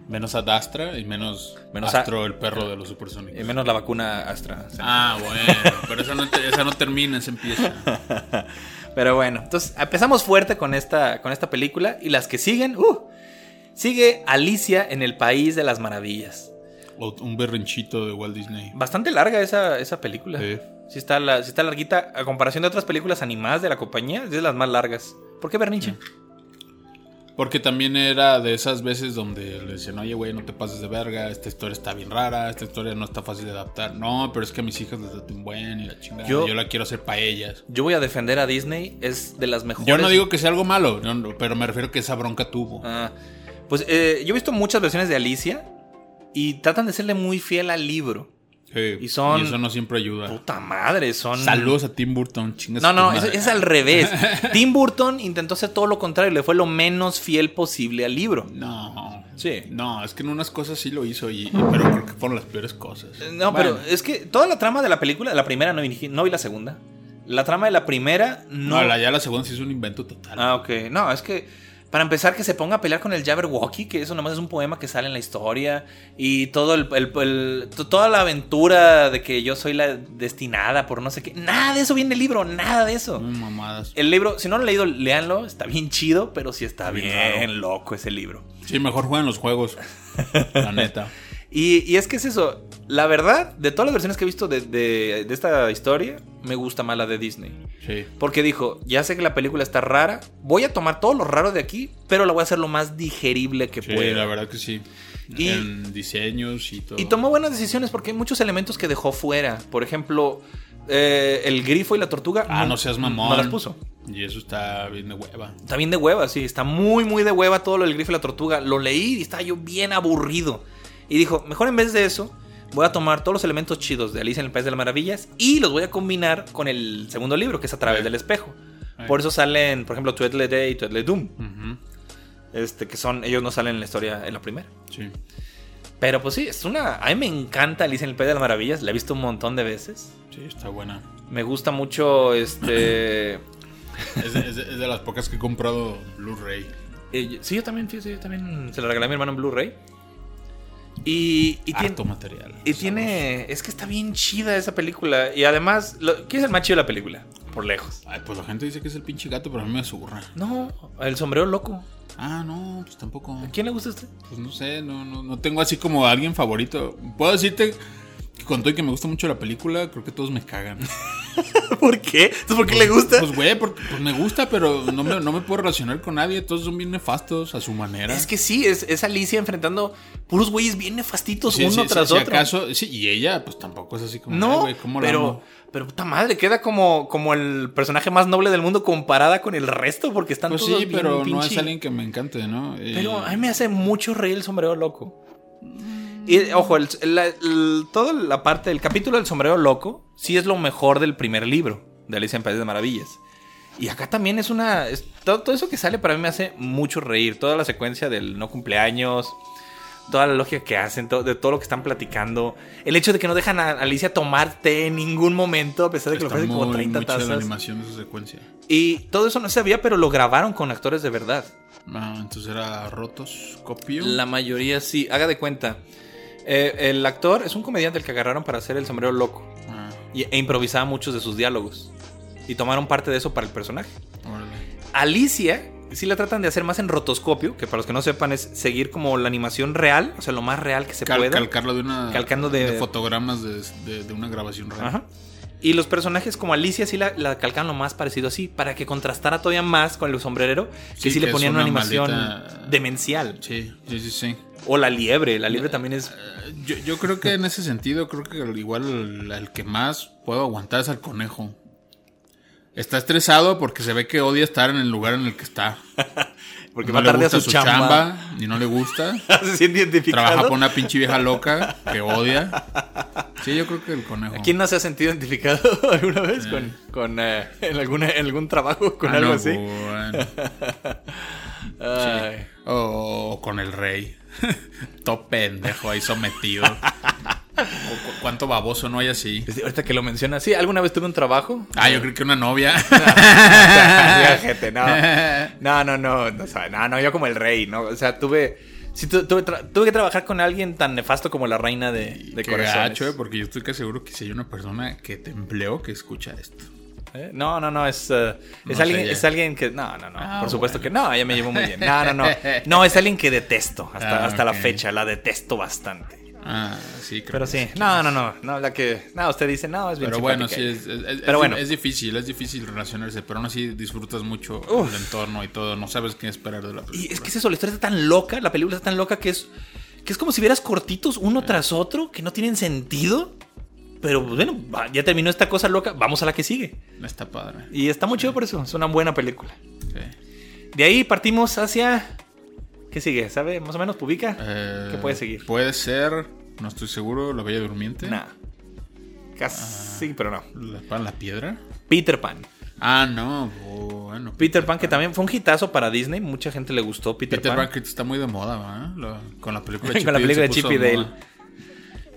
Menos adastra y menos, Menos a- astro, el perro de los supersónicos. Y menos la vacuna Astra. Ah, bueno. Pero esa no, te- esa no termina, esa empieza. Pero bueno, entonces empezamos fuerte con esta, con esta película y las que siguen, uh, sigue Alicia en el País de las Maravillas. O un berrinchito de Walt Disney. Bastante larga esa, esa película. Sí. Sí está, la, sí está larguita a comparación de otras películas animadas de la compañía, es de las más largas. ¿Por qué Berniche? Porque también era de esas veces donde le decían, oye, güey, no te pases de verga, esta historia está bien rara, esta historia no está fácil de adaptar. No, pero es que a mis hijas les da un buen y la chingada. Yo- Yo, la quiero hacer para ellas. Yo voy a defender a Disney, es de las mejores. Yo no digo que sea algo malo, no, pero me refiero que esa bronca tuvo. Ah, pues eh, yo he visto muchas versiones de Alicia y tratan de serle muy fiel al libro. Sí, y son- eso no siempre ayuda. Puta madre, son. Saludos a Tim Burton, chingas. No, no, es, al revés. Tim Burton intentó hacer todo lo contrario, le fue lo menos fiel posible al libro. No. Sí. No, es que en unas cosas sí lo hizo, y, pero creo que fueron las peores cosas. No, Bueno, pero es que toda la trama de la película, la primera no vi, no vi la segunda. La trama de la primera no. No, la, ya la segunda sí es un invento total. Ah, ok. No, es que para empezar que se ponga a pelear con el Jabberwocky, que eso nomás es un poema que sale en la historia. Y todo el, el- el- to- toda la aventura de que yo soy la destinada por no sé qué. Nada de eso viene en el libro, nada de eso. Muy mamadas. El libro, si no lo han leído, léanlo. Está bien chido, pero sí está bien bien, raro. loco ese libro. Sí, mejor jueguen los juegos. la neta. Y, y es que es eso. La verdad, de todas las versiones que he visto de, de- de esta historia, me gusta más la de Disney. Sí. Porque dijo, ya sé que la película está rara, voy a tomar todo lo raro de aquí, pero la voy a hacer lo más digerible que Sí, pueda. la verdad que sí. Y- en diseños y todo. Y tomó buenas decisiones porque hay muchos elementos que dejó fuera. Por ejemplo, eh, el grifo y la tortuga. Ah, no seas mamón. No las puso. Y eso está bien de hueva. Está bien de hueva, sí. Está muy, muy de hueva todo lo del grifo y la tortuga. Lo leí y estaba yo bien aburrido. Y dijo, mejor en vez de eso, voy a tomar todos los elementos chidos de Alicia en el País de las Maravillas y los voy a combinar con el segundo libro, que es a través del espejo. Por eso salen, por ejemplo, Tweedledee y Tweedledum. Ujú. Este, que son, ellos no salen en la historia en la primera. Sí. Pero pues sí, es una. A mí me encanta Alicia en el País de las Maravillas. La he visto un montón de veces. Sí, está buena. Me gusta mucho este. Es de, es de- es de las pocas que he comprado Blu-ray. eh, sí, yo también, fíjate, yo también se la regalé a mi hermano en Blu-ray. Y, y, tiene, material. y tiene. Es que está bien chida esa película. Y además, lo- ¿quién es el más chido de la película? Por lejos. Ay, pues la gente dice que es el pinche gato, pero a mí me zurra. No, el sombrero loco. Ah, no, pues tampoco. ¿A quién le gusta este? Pues no sé, no, no, no tengo así como a alguien favorito. Puedo decirte que con todo y que me gusta mucho la película, creo que todos me cagan. ¿Por qué? ¿Entonces por qué le gusta? Pues güey, pues, me gusta, pero no me, no me puedo relacionar con nadie. Todos son bien nefastos a su manera. es que sí, es, es Alicia enfrentando puros güeyes bien nefastitos Sí, uno sí, tras sí, si otro. acaso, sí, y ella, pues tampoco es así como, No, "Ay, güey, ¿cómo la pero, amo?". pero puta madre, queda como, como el personaje más noble del mundo comparada con el resto, porque están Pues todos sí, bien pero no es alguien que me encante, ¿no? Pero a mí me hace mucho reír el sombrero loco. Y ojo, el- la- el- toda la parte del capítulo del sombrero loco sí es lo mejor del primer libro de Alicia en País de Maravillas. Y acá también es una. es- todo, todo eso que sale para mí me hace mucho reír. Toda la secuencia del no cumpleaños. Toda la lógica que hacen, todo, de todo lo que están platicando. El hecho de que no dejan a Alicia tomar té en ningún momento, a pesar de que Está ofrecen como muy, 30 muy chida la tazas. animación de esa secuencia. Y todo eso no se sabía, pero lo grabaron con actores de verdad. Ah, entonces era rotoscopio. La mayoría sí. Haga de cuenta. Eh, el actor es un comediante el que agarraron para hacer el sombrero loco. Ah, Y, e improvisaba muchos de sus diálogos. Y tomaron parte de eso para el personaje. órale. Alicia, sí la tratan de hacer más en rotoscopio, que para los que no sepan es seguir como la animación real, o sea, lo más real que se Cal- pueda. calcarlo de una. Calcando de- fotogramas de, de- de una grabación real. Ajá. Y los personajes como Alicia sí la, la calcan lo más parecido así, para que contrastara todavía más con el sombrerero, que Sí, sí, le ponían una, una animación maldita- demencial. Sí, sí, sí, sí. O la liebre, la liebre también es... Eh, Yo, yo creo que en ese sentido, creo que igual el, el que más puedo aguantar es al conejo. Está estresado porque se ve que odia estar en el lugar en el que está. Porque no va tarde a su, chamba. y no le gusta. se siente identificado. Trabaja por una pinche vieja loca que odia. Sí, yo creo que el conejo. ¿Quién no se ha sentido identificado alguna vez con, con eh, en, alguna, en algún trabajo con Ah, algo no, así? bueno. Ay. O con el rey. Todo pendejo ahí sometido. O cu- ¿Cuánto baboso no hay así? Sí, Ahorita que lo mencionas, sí, alguna vez tuve un trabajo. Ah, yo creo que una novia. No. No, no, no, no, yo como el rey, ¿no? O sea, tuve, sí, tu- tuve, tuve que trabajar con alguien tan nefasto como la reina de, de Qué eh, porque yo estoy casi seguro que si hay una persona que te empleó que escucha esto. ¿Eh? No, no, no, es, eh, es, No alguien, es alguien que... No, no, no, Ah, por supuesto bueno. que no, ella me llevó muy bien. No, no, no. No, es alguien que detesto, hasta, Ah, hasta la fecha, la detesto bastante. Ah, sí, creo Pero que sí, no, no, no, no, la que... No, usted dice, no, es bien Pero bueno, sí, es, es- es- Pero es- bueno. es difícil, es difícil relacionarse, pero aún así disfrutas mucho Uf. el entorno y todo, no sabes qué esperar de la película. Y es que es eso, la historia está tan loca, la película está tan loca que es, que es como si vieras cortitos uno tras otro que no tienen sentido. Pero bueno, ya terminó esta cosa loca, vamos a la que sigue. Está padre. Y está muy chido por eso, es una buena película. Sí. De ahí partimos hacia... ¿Qué sigue? ¿Sabe? Más o menos, publica. Eh, ¿Qué puede seguir? Puede ser, no estoy seguro, La Bella Durmiente. Nah. Casi, pero no. La, Pan- la Piedra. Peter Pan. Ah, no, bueno. Peter Pan, que también fue un hitazo para Disney. Mucha gente le gustó Peter, Peter Pan Pan. que está muy de moda, ¿verdad? Lo- con la película de Chip Con la película de Chip y Dale.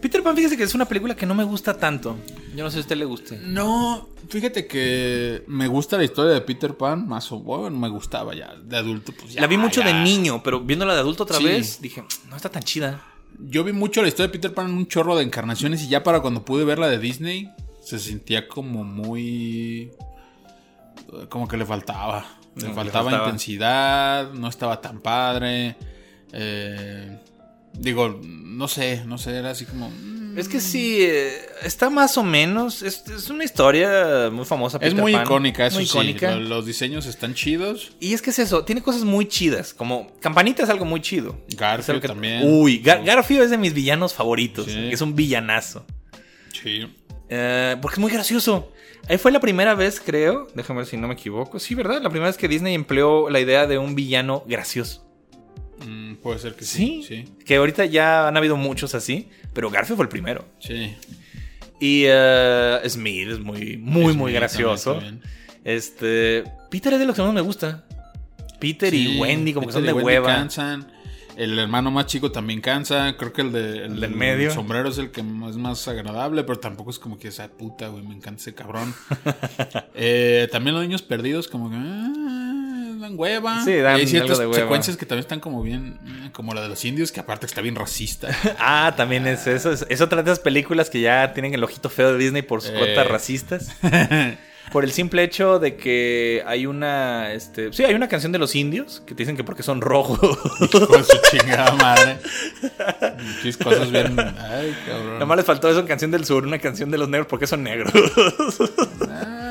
Peter Pan, fíjese que es una película que no me gusta tanto. Yo no sé si a usted le guste. No, fíjate que me gusta la historia de Peter Pan, más o bueno, me gustaba ya. De adulto, pues ya. la vi mucho ya. de niño, pero viéndola de adulto otra Sí. vez, dije, no está tan chida. Yo vi mucho la historia de Peter Pan en un chorro de encarnaciones y ya para cuando pude ver la de Disney, se sentía como muy. eh, como que le faltaba. Le que le faltaba faltaba. intensidad, no estaba tan padre. eh, digo, no sé, no sé, era así como. mm, Es que sí, eh, está más o menos. Es, es una historia muy famosa. Es Peter muy Pan, icónica, eso muy sí. icónica. Lo- Los diseños están chidos. Y es que es eso, tiene cosas muy chidas. Como Campanita es algo muy chido. Garfield Es que- también. Uy, Gar- Garfield es de mis villanos favoritos. Sí. Es un villanazo. Sí. Eh, porque es muy gracioso. Ahí fue la primera vez, creo. Déjame ver si no me equivoco. Sí, ¿verdad? La primera vez que Disney empleó la idea de un villano gracioso. Mm, puede ser que Sí. sí. Sí. Que ahorita ya han habido muchos así. Pero Garfield fue el primero. Sí. Y eh, Smith es muy, muy, Es muy gracioso. también, también. Este. Peter es de los que más me gusta. Peter y Wendy, como Peter que son de Wendy hueva. cansan. El hermano más chico también cansa. Creo que el, de, el del medio. sombrero es el que es más agradable, pero tampoco es como que esa puta, güey. Me encanta ese cabrón. Eh, también los niños perdidos, como que. ah, dan hueva. Sí, dan Y hay ciertas algo de hueva. secuencias que también están como bien. Como la de los indios, que aparte está bien racista. Ah, también es eso. Es, es otra de esas películas que ya tienen el ojito feo de Disney por sus Eh. cuotas racistas. Por el simple hecho de que hay una. Este, sí, hay una canción de los indios que te dicen que porque son rojos. Con su chingada madre. Muchas cosas bien. Ay, cabrón. Nada más les faltó eso en Canción del Sur, una canción de los negros porque son negros. Ah,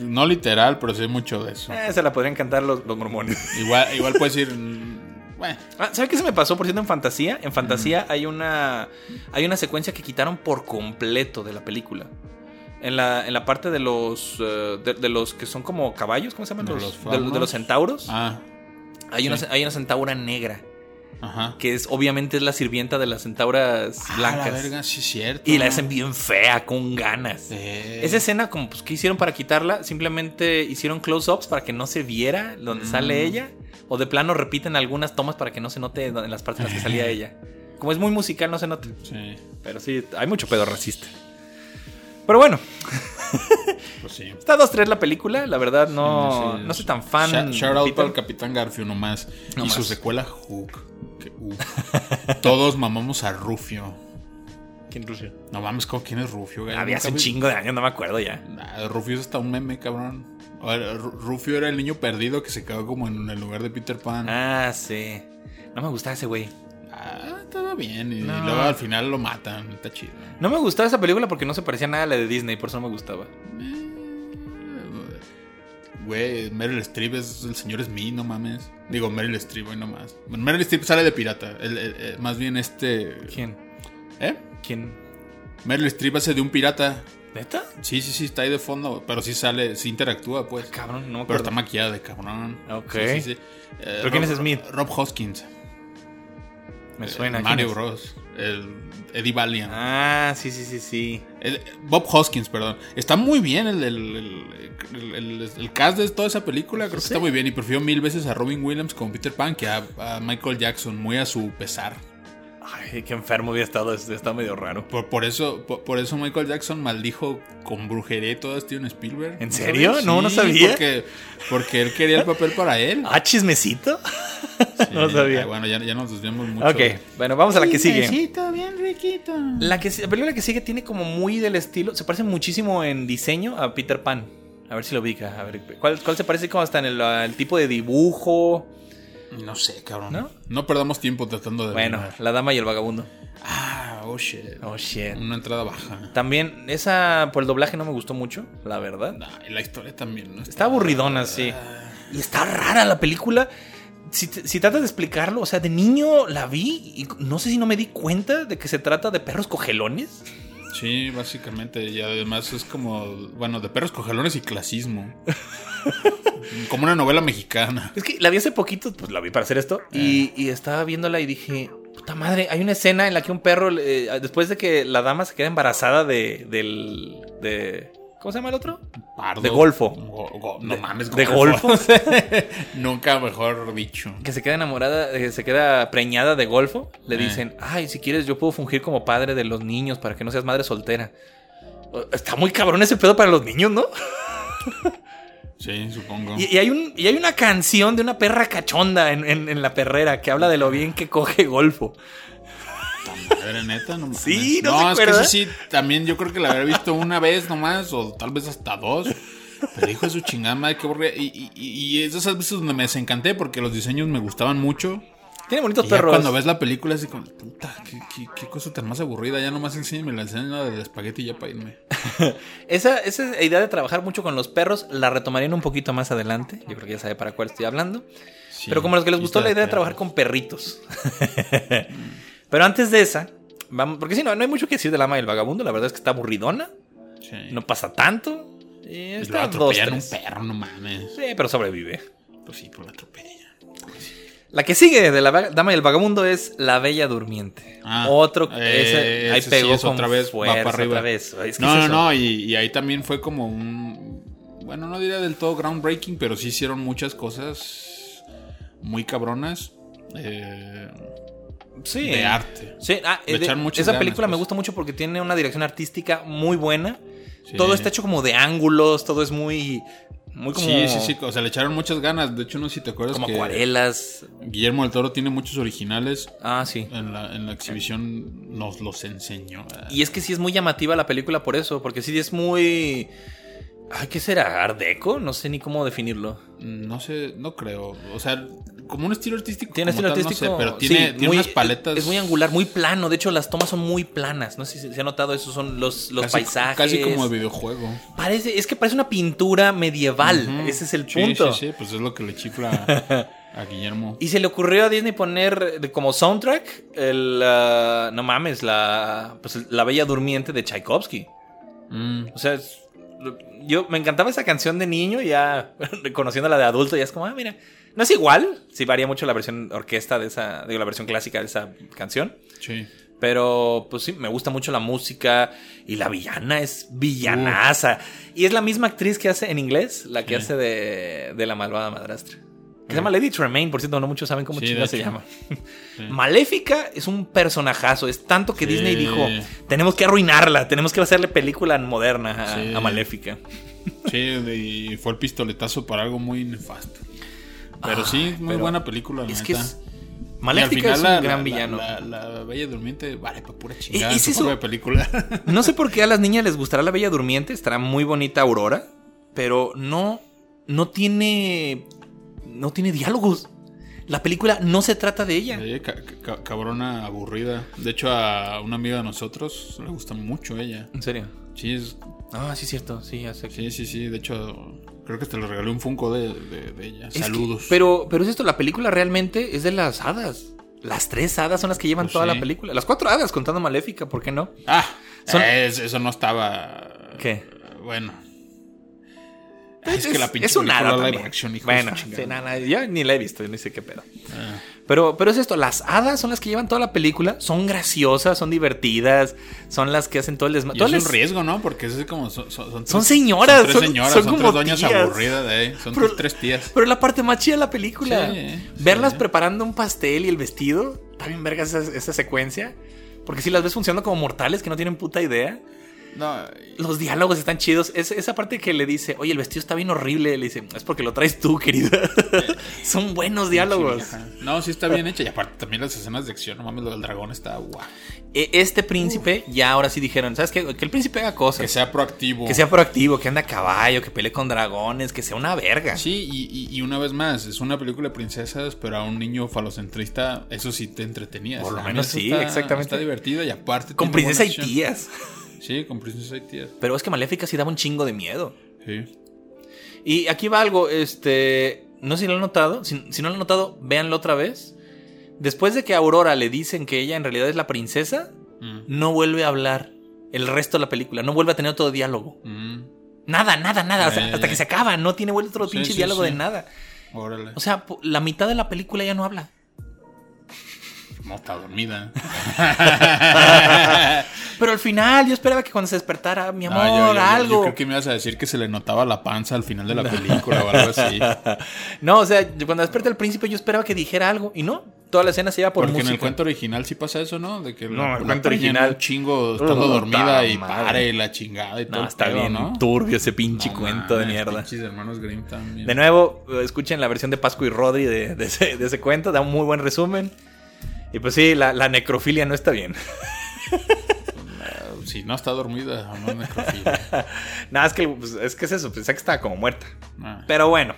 no literal, pero sí mucho de eso. Eh, se la podrían cantar los, los mormones. Igual, igual puedes ir. Bueno, Ah, ¿Sabe qué se me pasó por cierto en Fantasía? En Fantasía hay una hay una secuencia que quitaron por completo de la película. En la, en la parte de los eh, de, de los que son como caballos, ¿cómo se llaman? ¿De Los, los de, de los centauros. ah, hay, una, hay una centaura negra. Ajá. que es obviamente es la sirvienta de las centauras Ah, blancas. la verga, sí cierto. y la hacen bien fea, con ganas. Eh, Esa escena, como pues, ¿qué hicieron para quitarla? Simplemente hicieron close-ups para que no se viera donde Mm. sale ella. O de plano repiten algunas tomas para que no se note en las partes en las que salía ella. Como es muy musical, no se nota. Sí, Pero sí, hay mucho pedo racista. Pero bueno, pues sí. está 2-3 la película. La verdad, no, Sí, sí. no soy tan fan. Shout, shout out para el Capitán Garfio nomás. No y más. su secuela Hook. Que. Todos mamamos a Rufio. ¿Quién Rufio? No mames, ¿cómo quién es Rufio? güey? Había hace un chingo de años, no me acuerdo ya. Nah, Rufio es hasta un meme, cabrón. Rufio era el niño perdido que se quedó como en el lugar de Peter Pan. Ah, Ah, sí. No me gustaba ese güey. estaba bien. Y, No. luego al final lo matan. Está chido. No me gustaba esa película porque no se parecía nada a la de Disney, por eso no me gustaba. Güey, Meryl Streep es el señor Smith, no mames. Digo, Meryl Streep, güey, no más. Bueno, Meryl Streep sale de pirata. El- el- el- más bien este. ¿Quién? ¿Eh? ¿Quién? Meryl Streep hace de un pirata. ¿Neta? Sí, sí, sí, está ahí de fondo. Pero sí sale, sí interactúa, pues. Cabrón, no me Pero está maquillada de cabrón. Ok. Sí, sí, sí. Eh, ¿Pero quién es Smith? Rob Hoskins. Me Eh, suena. ¿quién Mario? Bros. El Eddie Valiant. Ah, sí, sí, sí, sí. El- Bob Hoskins, perdón. Está muy bien el, el, el- cast de toda esa película. Creo que está muy bien. Y prefiero mil veces a Robin Williams como Peter Pan que a, a Michael Jackson, muy a su pesar. Ay, qué enfermo había estado. Está medio raro. Por, por eso, por, por eso Michael Jackson maldijo con brujería y todo a Steven Spielberg. ¿En ¿No serio? sabes? No, no sabía. Porque, porque él quería el papel para él. Ah, chismecito. no sabía. Bueno, ya, ya nos desviamos mucho. Ok, bueno, vamos a la que sigue. Chismecito bien riquito. La, que, la película que sigue tiene como muy del estilo. Se parece muchísimo en diseño a Peter Pan. A ver si lo ubica. A ver, ¿cuál, cuál se parece como hasta en el, el tipo de dibujo? No sé, cabrón. ¿No? ¿No? perdamos tiempo tratando de. Bueno, adivinar. La Dama y el Vagabundo. Ah, oh shit. Oh, shit. Una entrada baja. También, esa por el doblaje no me gustó mucho, la verdad. Nah, y la historia también. ¿no? Está aburridona, sí. Y está rara la película. Si, si tratas de explicarlo, o sea, de niño la vi y no sé si no me di cuenta de que se trata de perros cogelones. Sí, básicamente. Y además es como. Bueno, de perros cogelones y clasismo. como una novela mexicana. Es que la vi hace poquito, pues la vi para hacer esto. Y, y estaba viéndola y dije, puta madre, hay una escena en la que un perro, eh, después de que la dama se queda embarazada de, del... De, ¿Cómo se llama el otro? Pardo. De golfo. Go- go- no De- mames, de golfo. Nunca mejor dicho. Que se queda enamorada, eh, se queda preñada de golfo. Le Eh. dicen, ay, si quieres yo puedo fungir como padre de los niños para que no seas madre soltera. Está muy cabrón ese pedo para los niños, ¿no? Sí, supongo. Y, y hay un, y hay una canción de una perra cachonda en, en- en la perrera que habla de lo bien que coge golfo. Madre neta, no. Sí, ¿no se es que eso sí, también yo creo que la había visto una vez nomás, o tal vez hasta dos. Pero hijo de su chingada madre, qué aburrida. Y, y, y- esas veces donde me desencanté porque los diseños me gustaban mucho. Tiene bonitos Y ya perros. cuando ves la película, así como, puta, qué, qué- qué cosa tan más aburrida. Ya nomás enséñame la escena del espagueti y ya para irme. Esa, esa idea de trabajar mucho con los perros la retomarían un poquito más adelante. Yo creo que ya sabe para cuál estoy hablando. Sí, Pero como a los que les gustó la idea de trabajar con perritos. Pero antes de esa, vamos, porque si no, no hay mucho que decir del ama y el vagabundo. La verdad es que está aburridona. Sí. No pasa tanto. Y Y está dos, atropellan un perro, no mames. Sí, pero sobrevive. Pues sí, pues lo atropellan. La que sigue de la dama y el vagabundo es la bella durmiente. Ah, Otro, eh, ese, ahí ese sí pegó es con otra vez, va fuerza, para arriba. otra vez. Es que No, es no, no, y, y ahí también fue como un. Bueno, no diría del todo groundbreaking, pero sí hicieron muchas cosas muy cabronas eh, Sí. de arte. Sí, ah, Le eh, de- esa película me pues. gusta mucho porque tiene una dirección artística muy buena. Sí. Todo está hecho como de ángulos, todo es muy. Muy como. Sí, sí, sí, o sea, le echaron muchas ganas. De hecho, no sé si te acuerdas Como que acuarelas. Guillermo del Toro tiene muchos originales. Ah, sí. En la, en la exhibición nos los enseñó. Y es que sí es muy llamativa la película por eso, porque sí es muy. Ay, ¿qué será? ¿Art deco? No sé ni cómo definirlo. No sé, no creo. O sea, como un estilo artístico. Tiene estilo tal, no artístico. sé, pero sí, tiene, muy- unas paletas. Es muy angular, muy plano. De hecho, las tomas son muy planas. No sé si se ha notado eso. Son los, los casi, paisajes. Casi como de videojuego. Parece, es que parece una pintura medieval. Ese es el Sí, punto. Sí, sí, pues es lo que le chifla a, Guillermo. Y se le ocurrió a Disney poner como soundtrack el. no mames, la. Pues la Bella Durmiente de Tchaikovsky. Mm, O sea, es- yo me encantaba esa canción de niño ya reconociéndola de adulto, ya es como, ah, mira, No es igual, sí varía mucho la versión orquesta de esa, digo, la versión clásica de esa canción. Sí. Pero, pues sí, me gusta mucho la música y la villana es villanaza. Y es la misma actriz que hace en inglés, la que Sí. hace de, de la malvada madrastra. Se llama Lady Tremaine, por cierto, no muchos saben cómo Sí, chingada se llama. Maléfica es un personajazo. Es tanto que Sí. Disney dijo: tenemos que arruinarla, tenemos que hacerle película moderna a, Maléfica. Sí, y fue el pistoletazo para algo muy nefasto. Pero sí, muy pero buena película, la Es que es. Y al Maléfica final es un la- gran la- villano. La, la Bella Durmiente vale para pura chingada. E- es su eso. película. No sé por qué a las niñas les gustará la Bella Durmiente, estará muy bonita Aurora, pero no, no tiene, no tiene diálogos. La película no se trata de ella. Ca- ca- cabrona aburrida. De hecho, a una amiga de nosotros le gusta mucho ella. En serio. Sí, es- Ah, sí es cierto, sí, que- sí, sí, sí. De hecho, creo que te le regalé un Funko de, de- de ella. Es que- Saludos. pero, pero es esto, la película realmente es de las hadas. Las tres hadas son las que llevan Pues toda sí. la película. Las cuatro hadas contando Maléfica, ¿por qué no? Ah, Son- eso no estaba. ¿Qué? Bueno. Es, que la pinche es un hada live action, hijo de Bueno, sí, nada, yo ni la he visto, yo ni sé qué pedo. Ah. Pero, pero es esto, las hadas son las que llevan toda la película, son graciosas, son divertidas, son las que hacen todo el desmadre. es un riesgo, ¿no? Porque es como. Son, son, son Son tres- señoras, Son tres son- señoras, son son, como tres doñas tías. aburridas, eh. Son Pero- tus tres tías. Pero la parte más chida de la película, Sí, verlas sí. preparando un pastel y el vestido, también vergas esa, esa secuencia. Porque si las ves funcionando como mortales que no tienen puta idea. No, Los diálogos están chidos. Es- esa parte que le dice, oye, el vestido está bien horrible. Le dice, es porque lo traes tú, querida. Son buenos diálogos. No, sí está bien hecha. Y aparte también las escenas de acción, no mames, lo del dragón está guau. E- Este príncipe, ya ahora sí dijeron, ¿sabes qué? Que el príncipe haga cosas. Que sea proactivo. Que sea proactivo, que ande a caballo, que pelee con dragones, que sea una verga. Sí, y, y- y una vez más, es una película de princesas, pero a un niño falocentrista, eso sí te entretenías. Por lo menos sí, está- exactamente. Está divertida y aparte. Con tiene princesa y tías. Sí, con princesa y tías. Pero es que Maléfica sí daba un chingo de miedo. Sí. Y aquí va algo, este. No sé si lo han notado. Si, si no lo han notado, véanlo otra vez. Después de que a Aurora le dicen que ella en realidad es la princesa, Mm. no vuelve a hablar el resto de la película. No vuelve a tener otro diálogo. Mm. Nada, nada, nada. O sea, Eh. hasta que se acaba, no tiene vuelto otro Sí, pinche sí, diálogo sí. de nada. Órale. O sea, la mitad de la película ya no habla. No está dormida. Pero al final, yo esperaba que cuando se despertara, mi amor, yo- yo- yo- algo. Yo creo que me ibas a decir que se le notaba la panza al final de la película o algo así. No, o sea, yo cuando desperta el príncipe, yo esperaba que dijera algo. Y no, toda la escena se iba por Porque en música. el cuento original sí pasa eso, ¿no? De que No, la, el cuento original- un chingo estando dormida y madre. pare la chingada y todo está pedo, bien ¿no? turbio ese pinche No cuento de mierda. Pinches hermanos Grimm también. De nuevo, escuchen la versión de Pascu y Rodri de, de ese, de ese cuento, da un muy buen resumen. Y pues sí, la, la necrofilia no está bien. Si no está dormida, no es necrofilia. Nada, es que, pues, es que es eso, pensé que estaba como muerta. Ah. Pero bueno.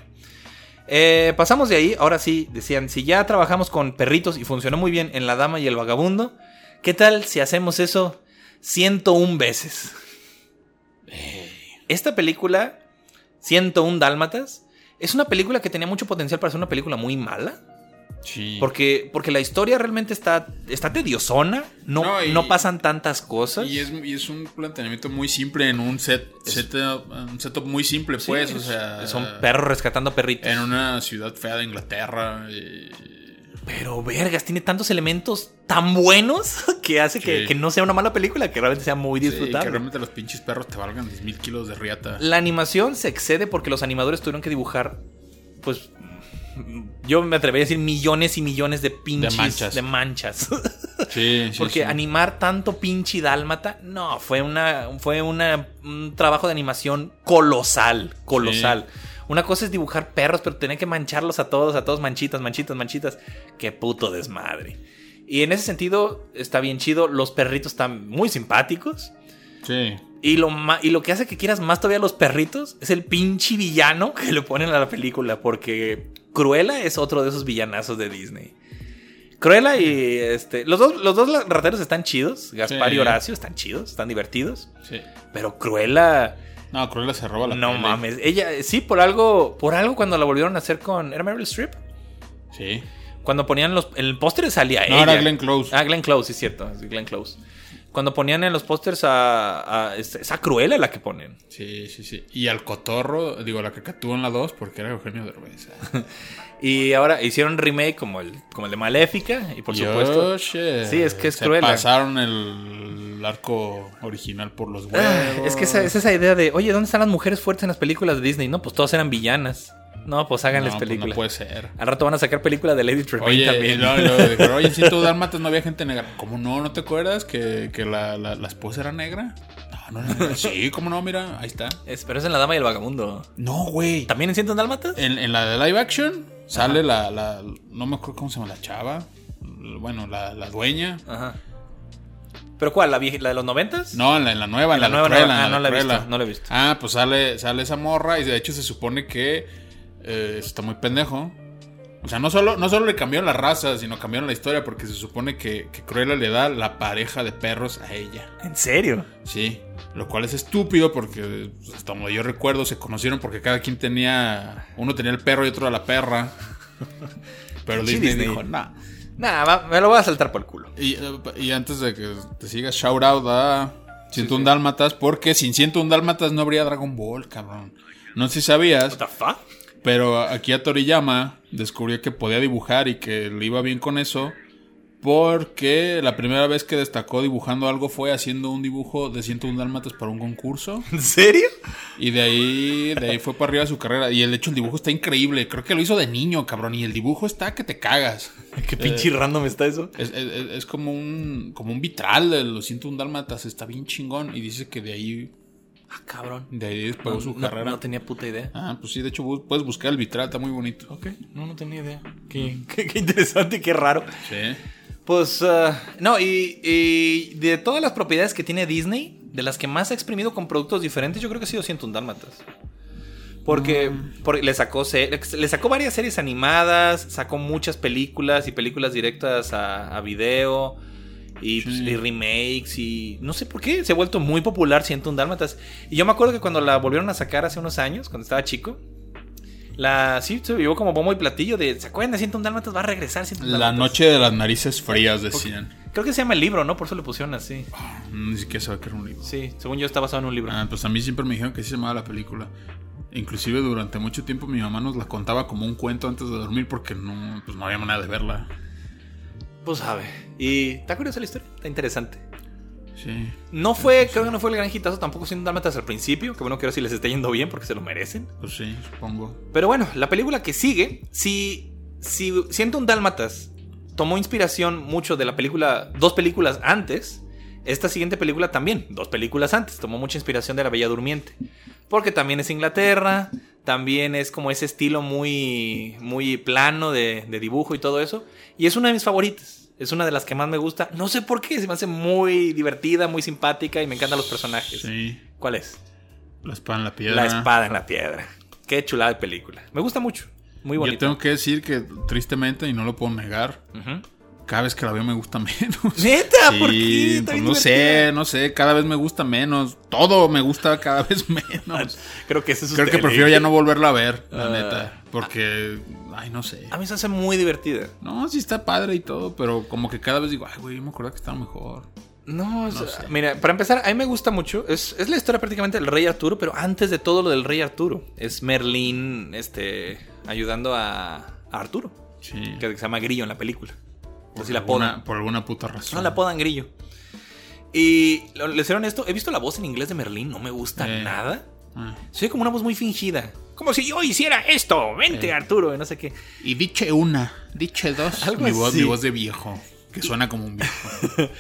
Eh, pasamos de ahí, ahora sí, decían, si ya trabajamos con perritos y funcionó muy bien en La Dama y el Vagabundo, ¿qué tal si hacemos eso 101 veces? Esta película, 101 Dálmatas, es una película que tenía mucho potencial para ser una película muy mala. Sí. Porque, porque la historia realmente está, está tediosona, no, No, y- no pasan tantas cosas. Y es, y es un planteamiento muy simple en un set, setup, un setup muy simple, Sí, pues, o es- sea... son perros rescatando perritos. En una ciudad fea de Inglaterra. y- Pero, vergas, tiene tantos elementos tan buenos que hace que, Sí. que no sea una mala película, que realmente sea muy Sí, disfrutable. que realmente los pinches perros te valgan 10 mil kilos de riata. La animación se excede porque los animadores tuvieron que dibujar, pues, yo me atrevería a decir millones y millones de pinches manchas. de manchas. Sí, sí, Porque sí. animar tanto pinche dálmata, no, fue una fue una, un trabajo de animación colosal, colosal. Una cosa es dibujar perros, pero tener que mancharlos a todos, a todos manchitas, manchitas, manchitas. Qué puto desmadre. Y en ese sentido está bien chido, los perritos están muy simpáticos. Sí. Y lo, y lo que hace que quieras más todavía a los perritos es el pinche villano que le ponen a la película, porque Cruella es otro de esos villanazos de Disney. Cruella y este. Los dos, los dos rateros están chidos. Gaspar Sí. y Horacio están chidos, están divertidos. Sí. Pero Cruella. No, Cruella se roba la no peli. mames. Ella, sí, por algo. Por algo cuando la volvieron a hacer con. ¿Era Meryl Streep? Sí. Cuando ponían los. El póster salía No, ella. era Glenn Close. Ah, Glenn Close, sí, es cierto. Glenn Close. Cuando ponían en los pósters a, a esa Cruella la que ponen. Sí, sí, sí. Y al cotorro, digo, la que catuó en la 2 porque era Eugenio Derbez. Y ahora hicieron remake como el, como el de Maléfica. Y por supuesto. Yoshi. Sí, es que es Se Cruella. pasaron el arco original por los huevos. Ah, es que esa, es esa idea de, oye, ¿dónde están las mujeres fuertes en las películas de Disney? No, pues todas eran villanas. No, pues háganles no, películas. no puede ser. Al rato van a sacar película de Lady Tremaine Oye, también. no, no, dijeron, oye, en 100 Dálmatas no había gente negra. ¿Cómo no? ¿No te acuerdas que, que la, la, la esposa era negra? No, no negra. Sí, ¿cómo no? Mira, ahí está. Es- pero es en La Dama y el Vagabundo. No, güey. ¿También en Ciento Dálmatas? En, en la de live action sale la, la. No me acuerdo cómo se llama la chava. Bueno, la, la dueña. Ajá. ¿Pero cuál? ¿La, vieja- la de los noventas? No, en la, en la nueva, en La la, nueva, Cruella, no, ah, en no la he visto, no la he visto. Ah, pues sale, sale esa morra y de hecho se supone que eh, está muy pendejo. O sea, no solo, no solo le cambiaron la raza, sino cambiaron la historia porque se supone que, que Cruella le da la pareja de perros a ella. ¿En serio? Sí, lo cual es estúpido porque pues, hasta donde yo recuerdo se conocieron porque cada quien tenía, uno tenía el perro y otro a la perra. Pero Sí, Disney, Disney. dijo, nah. Nah, va- me lo voy a saltar por el culo. Y, eh, y antes de que te sigas, shout out a 101 Dálmatas, porque sin 101 Dálmatas no habría Dragon Ball, cabrón. No sé si sabías, What the fuck? Pero aquí a Toriyama descubrió que podía dibujar y que le iba bien con eso. Porque la primera vez que destacó dibujando algo fue haciendo un dibujo de 101 Dálmatas para un concurso. ¿En serio? Y de ahí, de ahí fue para arriba su carrera. Y el hecho, el dibujo está increíble. Creo que lo hizo de niño, cabrón. Y el dibujo está que te cagas. Qué pinche random está eso. Es, es- es- es como un como un vitral de los 101 dálmatas, está bien chingón y dice que de ahí Ah, cabrón. de ahí despegó No, su no- carrera. no tenía puta idea. Ah, pues sí, de hecho puedes buscar el vitral, está muy bonito. Ok, no, no tenía idea. Qué, qué- qué interesante y qué raro. Sí. Pues, ah, no, y, y de todas las propiedades que tiene Disney, de las que más ha exprimido con productos diferentes, yo creo que ha sido 101 Dálmatas. Porque, porque le, sacó, le sacó varias series animadas, sacó muchas películas y películas directas a, a video. Y, pues, y remakes y no sé por qué se ha vuelto muy popular 101 Dálmatas. Y yo me acuerdo que cuando la volvieron a sacar hace unos años, cuando estaba chico, la sí se vio como bombo y platillo de ¿se acuerdan de 101 Dálmatas? Va a regresar 101 La Dálmatas". noche de las narices frías decían. Creo que se llama el libro, ¿no? Por eso le pusieron así. Ni siquiera sabía que era un libro. Sí, según yo está basado en un libro. Ah, pues a mí siempre me dijeron que sí se llamaba la película. Inclusive durante mucho tiempo mi mamá nos la contaba como un cuento antes de dormir porque no, pues no había manera de verla. Pues sabe. Y está curiosa la historia, está interesante. Sí. No fue, creo que no fue el gran hitazo tampoco siendo Dálmatas al principio, que bueno, quiero si les está yendo bien porque se lo merecen. Pues sí, supongo. Pero bueno, la película que sigue, si, si siento un Dálmatas tomó inspiración mucho de la película, dos películas antes, esta siguiente película también, dos películas antes, tomó mucha inspiración de La Bella Durmiente. Porque también es Inglaterra, también es como ese estilo muy, muy plano de, de dibujo y todo eso. Y es una de mis favoritas. Es una de las que más me gusta. No sé por qué, se me hace muy divertida, muy simpática y me encantan los personajes. Sí. ¿Cuál es? La espada en la piedra. La espada en la piedra. Qué chulada de película. Me gusta mucho. Muy Yo bonita. tengo que decir que tristemente, y no lo puedo negar, Ujú. Cada vez que la veo me gusta menos. Neta, Sí, ¿por qué? Pues no sé, no sé, cada vez me gusta menos. Todo me gusta cada vez menos. Creo que ese es Creo que prefiero ya no volverla a ver, la Ah. neta. Porque, ay, no sé. A mí se hace muy divertida. No, sí está padre y todo, pero como que cada vez digo, ay, güey, me acuerdo que estaba mejor. No, es- No sé. mira, para empezar, a mí me gusta mucho. Es, es la historia prácticamente del rey Arturo, pero antes de todo lo del rey Arturo. Es Merlín este, ayudando a, a Arturo, Sí. que se llama Grillo en la película. Por, Así la alguna, apodan. por alguna puta razón. No, la apodan Grillo. Y les ser honesto, he visto la voz en inglés de Merlín, no me gusta Eh. nada. Ah. Soy como una voz muy fingida. Como si yo hiciera esto. Vente, Arturo, y no sé qué. Y diche una, diche dos. Algo mi, voz, así. mi voz de viejo, que suena como un viejo.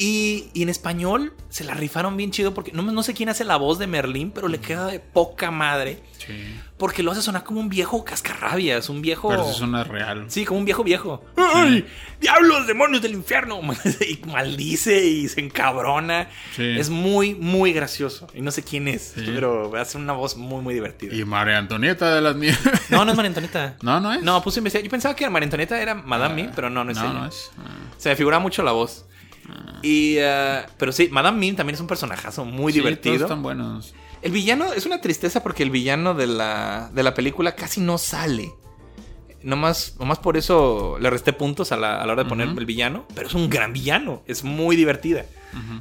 Y, y en español se la rifaron bien chido porque no, no sé quién hace la voz de Merlín, pero le queda de poca madre. Sí. Porque lo hace sonar como un viejo cascarrabias, un viejo... Pero eso suena real. Sí, como un viejo viejo. ¡Ay! ¡Diablos, demonios del infierno! y maldice y se encabrona. Sí. Es muy, muy gracioso. Y no sé quién es, Sí. pero hace una voz muy, muy divertida. Y María Antonieta de las Nieves. No, no es María Antonieta. No, no es. No, puse a investigar. Yo pensaba que María Antonieta era Madame Mim, pero no, no es no, ella. no es. Ah. Se me figura mucho la voz. Y, eh, pero sí, Madame Mim también es un personajazo muy Sí, divertido. todos están buenos. El villano es una tristeza porque el villano de la, de la película casi no sale. Nomás, nomás por eso le resté puntos a la, a la hora de poner el villano. Pero es un gran villano. Es muy divertida.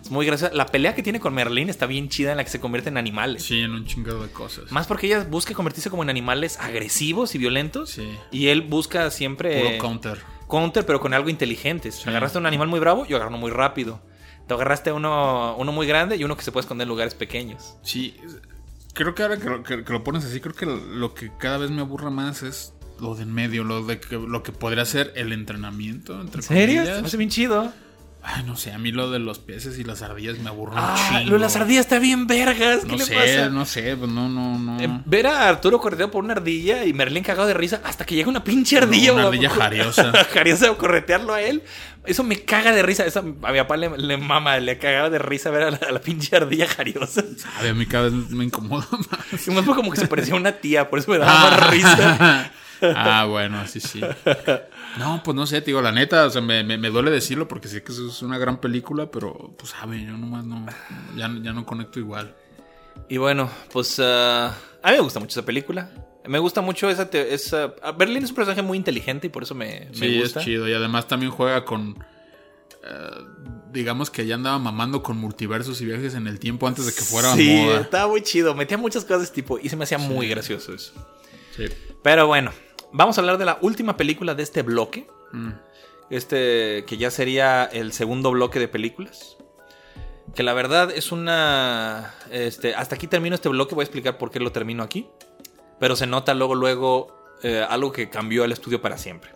Es muy graciosa. La pelea que tiene con Merlin está bien chida en la que se convierte en animales. Sí, en un chingado de cosas. Más porque ella busca convertirse como en animales agresivos y violentos. Sí. Y él busca siempre. Puro counter. Counter, pero con algo inteligente. Si agarraste un animal muy bravo, yo agarro uno muy rápido. Te agarraste uno, uno muy grande y uno que se puede esconder en lugares pequeños. Sí, creo que ahora que lo, que- que lo pones así, creo que lo que cada vez me aburra más es lo de en medio, lo de que, lo que podría ser el entrenamiento, entre ¿En serio? comillas. Se me hace bien chido. Ay, no sé, a mí lo de los peces y las ardillas me aburre un Ah, chingo. lo de las ardillas está bien vergas. ¿Qué No le sé, pasa? no sé, pues no, no, no. Eh, ver a Arturo correteado por una ardilla y Merlín cagado de risa hasta que llega una pinche ardilla. una güey. ardilla jariosa. jariosa corretearlo a él. Eso me caga de risa. Eso a mi papá le, le mama, le cagaba de risa ver a la, a la pinche ardilla jariosa. Sabe, a mí cada vez me incomoda más. Y más fue como que se parecía a una tía, por eso me daba más risa. ah, bueno, sí, sí. No, pues no sé, te digo, la neta, o sea, me, me, me duele decirlo porque sé que eso es una gran película, pero pues sabe, yo nomás no, ya, ya no conecto igual. Y bueno, pues ah, a mí me gusta mucho esa película. Me gusta mucho esa... esa ah, Berlín es un personaje muy inteligente y por eso me, me Sí, gusta. es chido. Y además también juega con. eh, digamos que ya andaba mamando con multiversos y viajes en el tiempo antes de que fuera sí, moda. estaba muy chido. Metía muchas cosas de este tipo y se me hacía muy gracioso eso. Sí. Pero bueno, vamos a hablar de la última película de este bloque. Mm. Este, que ya sería el segundo bloque de películas. Que la verdad es una. Este, hasta aquí termino este bloque, voy a explicar por qué lo termino aquí. Pero se nota luego, luego, eh, algo que cambió el estudio para siempre.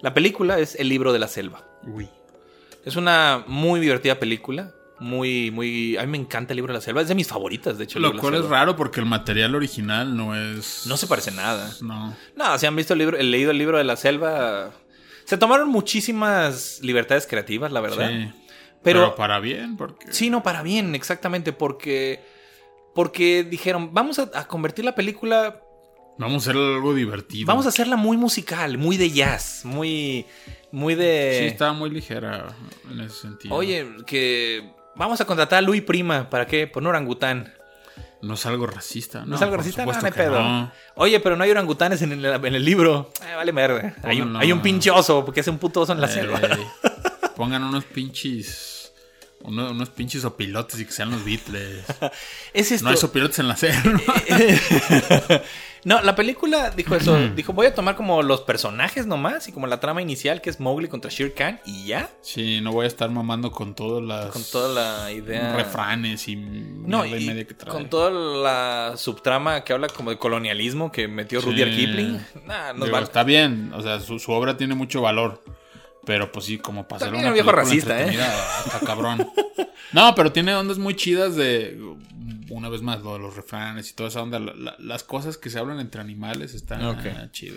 La película es El libro de la selva. Uy. Es una muy divertida película. Muy, muy. A mí me encanta el libro de la selva. Es de mis favoritas, de hecho. Lo cual es raro porque el material original no es. No se parece nada. No. No, si han visto el libro, el leído el libro de la selva. Se tomaron muchísimas libertades creativas, la verdad. Sí. Pero, Pero, para bien, porque. sí, no, para bien, exactamente, porque. Porque dijeron, vamos a, a convertir la película. Vamos a hacer algo divertido. Vamos a hacerla muy musical, muy de jazz, muy. Muy de. Sí, estaba muy ligera en ese sentido. Oye, que. Vamos a contratar a Luis Prima. ¿Para qué? Por un orangután. No es algo racista. ¿No, es algo racista? No, no hay pedo. no. Oye, pero no hay orangutanes en el, en el libro. Eh, vale mierda. Hay un, hay un pinche oso, porque es un puto oso en la selva. pongan unos pinches. uno- unos pinches opilotes y que sean los Beatles. Es esto. No hay sopilotes en la selva. No, la película dijo eso. dijo, voy a tomar como los personajes nomás y como la trama inicial que es Mowgli contra Shere Khan y ya. Sí, no voy a estar mamando con todas las. Con toda la idea. refranes y. No, y y media que trae. con toda la subtrama que habla como de colonialismo que metió Rudyard Sí. Kipling. Nah, nos Digo. Está bien, o sea, su, su obra tiene mucho valor. Pero pues sí, como para hacer También una un viejo racista, ¿eh? entretenida, Está cabrón. No, pero tiene ondas muy chidas de. Una vez más, lo de los refranes y toda esa onda. la- la- las cosas que se hablan entre animales están Ok. chido.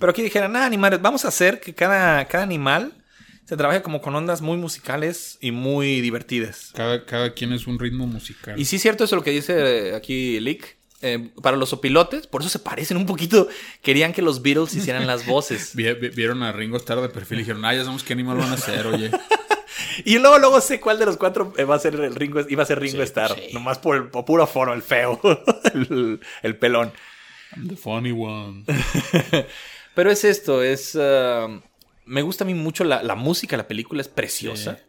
Pero aquí dijeron, nada, animales, vamos a hacer que cada, cada animal se trabaje como con ondas muy musicales y muy divertidas. Cada, cada quien es un ritmo musical. Y sí es cierto eso lo que dice aquí Lick. Eh, para los opilotes, por eso se parecen un poquito. Querían que los Beatles hicieran las voces. Vi- vi- Vieron a Ringo Starr de perfil y dijeron, ah, ya sabemos qué animal van a hacer, oye. Y luego, luego sé cuál de los cuatro eh, va a ser el Ringo, iba a ser Ringo Sí, Starr. sí. Nomás por el por puro foro, el feo. el, el pelón. I'm the funny one. Pero es esto, es... ah, me gusta a mí mucho la, la música, la película es preciosa. Sí.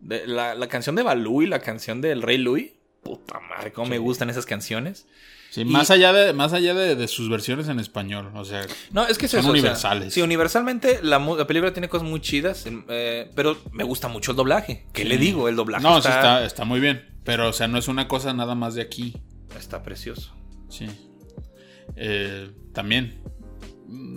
De- la, la canción de Balú y la canción del Rey Louis. Puta madre, cómo me gustan esas canciones. Sí, Y- más allá, de, más allá de, de sus versiones en español. O sea, No, es que Son eso, o sea, universales. sí, universalmente la, la película tiene cosas muy chidas, eh, pero me gusta mucho el doblaje. ¿Qué Sí. le digo? El doblaje no, sí está, está, muy bien. Pero, o sea, no es una cosa nada más de aquí. está precioso. Sí. Eh, también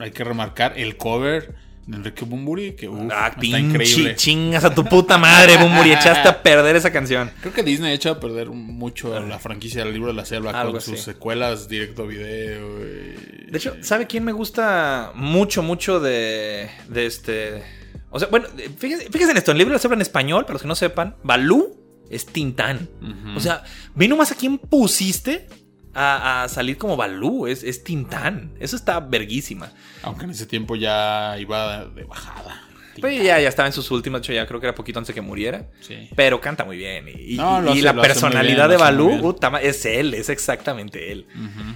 hay que remarcar el cover de Enrique Bumburi, que uf, ah, está increíble. chingas a tu puta madre, Bumburi. Echaste a perder esa canción. Creo que Disney ha hecho a perder mucho la franquicia del libro de la selva Algo con así. sus secuelas directo a video. y- De hecho, ¿sabe quién me gusta mucho, mucho de, de este... O sea, bueno, fíjense, fíjense en esto, el libro lo selva en español, para los que no sepan, Balú es Tintán. O sea, ve nomás a quién pusiste a, a salir como Balú, es, es Tintán. Eso está verguísima. Aunque en ese tiempo ya iba de bajada. Pues ya, ya estaba en sus últimas, ya creo que era poquito antes de que muriera. Sí. Pero canta muy bien. Y, No, lo y hace- la personalidad bien, de Balú, puta es él, es exactamente él.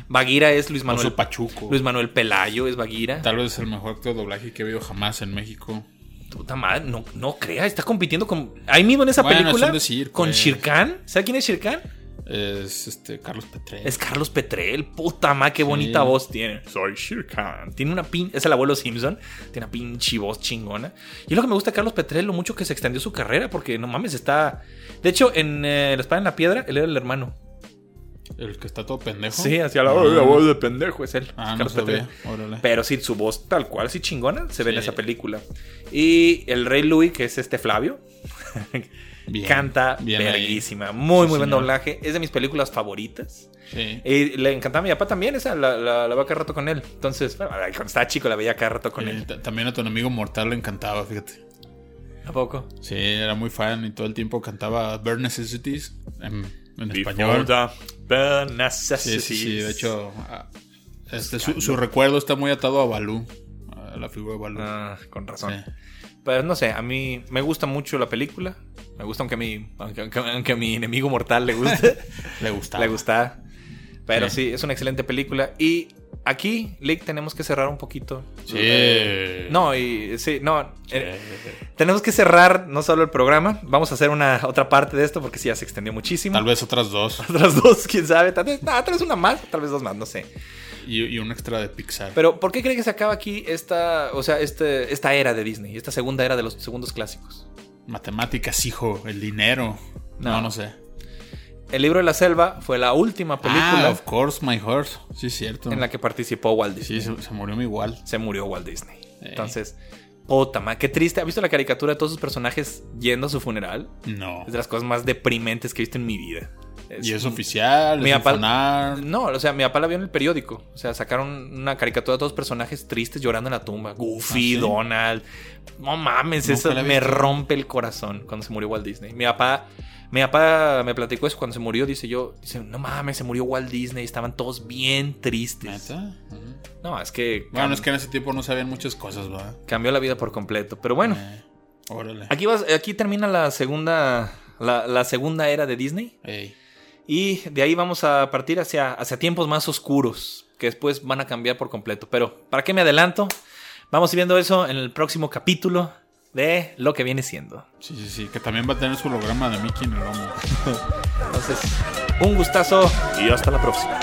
Bagheera es Luis Manuel. Oso Pachuco. Luis Manuel Pelayo es Bagheera. Tal vez el mejor actor de doblaje que he habido jamás en México. Puta madre, no, no crea, está compitiendo con. Ahí mismo en esa Bueno, es película. decir, con pues. Shirkan. ¿Sabe quién es Shirkan? Es este Carlos Petre. Es Carlos Petrel. Puta madre, qué bonita voz tiene. Soy Shirkan. Tiene una pin. Es el abuelo Simpson. Tiene una pinche voz chingona. Y es lo que me gusta de Carlos Petrel, lo mucho que se extendió su carrera. Porque no mames, está. De hecho, en eh, La Espada en la Piedra, él era el hermano. El que está todo pendejo. Sí, hacia la, la voz de pendejo es él. Ah, no Carlos sabía. Petrel. Órale. Pero sí, su voz tal cual, sí chingona, se ve en esa película. Y el Rey Louis, que es este Flavio, Bien, canta bien ahí. verguísima. Muy, Sí, muy buen doblaje. Es de mis películas favoritas. Sí. Y le encantaba a mi papá también, esa la, la, la veía cada rato con él. Entonces, bueno, cuando estaba chico la veía cada rato con él. ta- También a tu enemigo mortal le encantaba, fíjate. ¿A poco? Sí, era muy fan y todo el tiempo cantaba Bare Necessities en, en español. Before the Sí, sí, sí. De necessities. hecho, ah, este, su, su recuerdo está muy atado a Balú, a la figura de Balú. Ah, con razón. Sí. Pero no sé, a mí me gusta mucho la película. Me gusta aunque a mi, aunque, aunque- aunque a mi enemigo mortal le guste. Le gustaba. le gusta. Pero sí. Sí. es una excelente película. Y aquí, Lick, tenemos que cerrar un poquito. Sí. No, y sí, no. eh, tenemos que cerrar no solo el programa. Vamos a hacer una otra parte de esto porque sí ya se extendió muchísimo. Tal vez otras dos. Otras dos, quién sabe. Tal vez, ah, tal vez una más, tal vez dos más, no sé. Y, y un extra de Pixar. Pero, ¿por qué cree que se acaba aquí esta, o sea, este, esta era de Disney? Esta segunda era de los segundos clásicos. Matemáticas, hijo. El dinero. No. No, no, sé. El libro de la selva fue la última película Ah, of course, my horse. Sí, es cierto. en la que participó Walt Disney. Sí, se, se murió mi igual. Se murió Walt Disney. Eh. Entonces, puta madre, qué triste. ¿Ha visto la caricatura de todos sus personajes yendo a su funeral? No. Es de las cosas más deprimentes que he visto en mi vida. Y es oficial, Mi es papá-. No, o sea, mi papá la vio en el periódico. O sea, sacaron una caricatura de todos los personajes tristes llorando en la tumba. Goofy, ¿Ah, sí? Donald. No mames, eso me rompe el corazón cuando se murió Walt Disney. Mi papá, mi papá me platicó eso cuando se murió. Dice yo, dice, no mames, se murió Walt Disney. Estaban todos bien tristes. Ujú. No, es que, Bueno, es que en ese tiempo no sabían muchas cosas, ¿verdad? cambió la vida por completo. Pero bueno, Eh, órale. aquí, vas, aquí termina la segunda, la, la segunda era de Disney. Ey. Y de ahí vamos a partir hacia, hacia tiempos más oscuros, que después van a cambiar por completo. Pero, ¿para qué me adelanto? Vamos viendo eso en el próximo capítulo de lo que viene siendo. Sí, sí, sí. Que también va a tener su holograma de Mickey en el lomo. Entonces, un gustazo y hasta la próxima.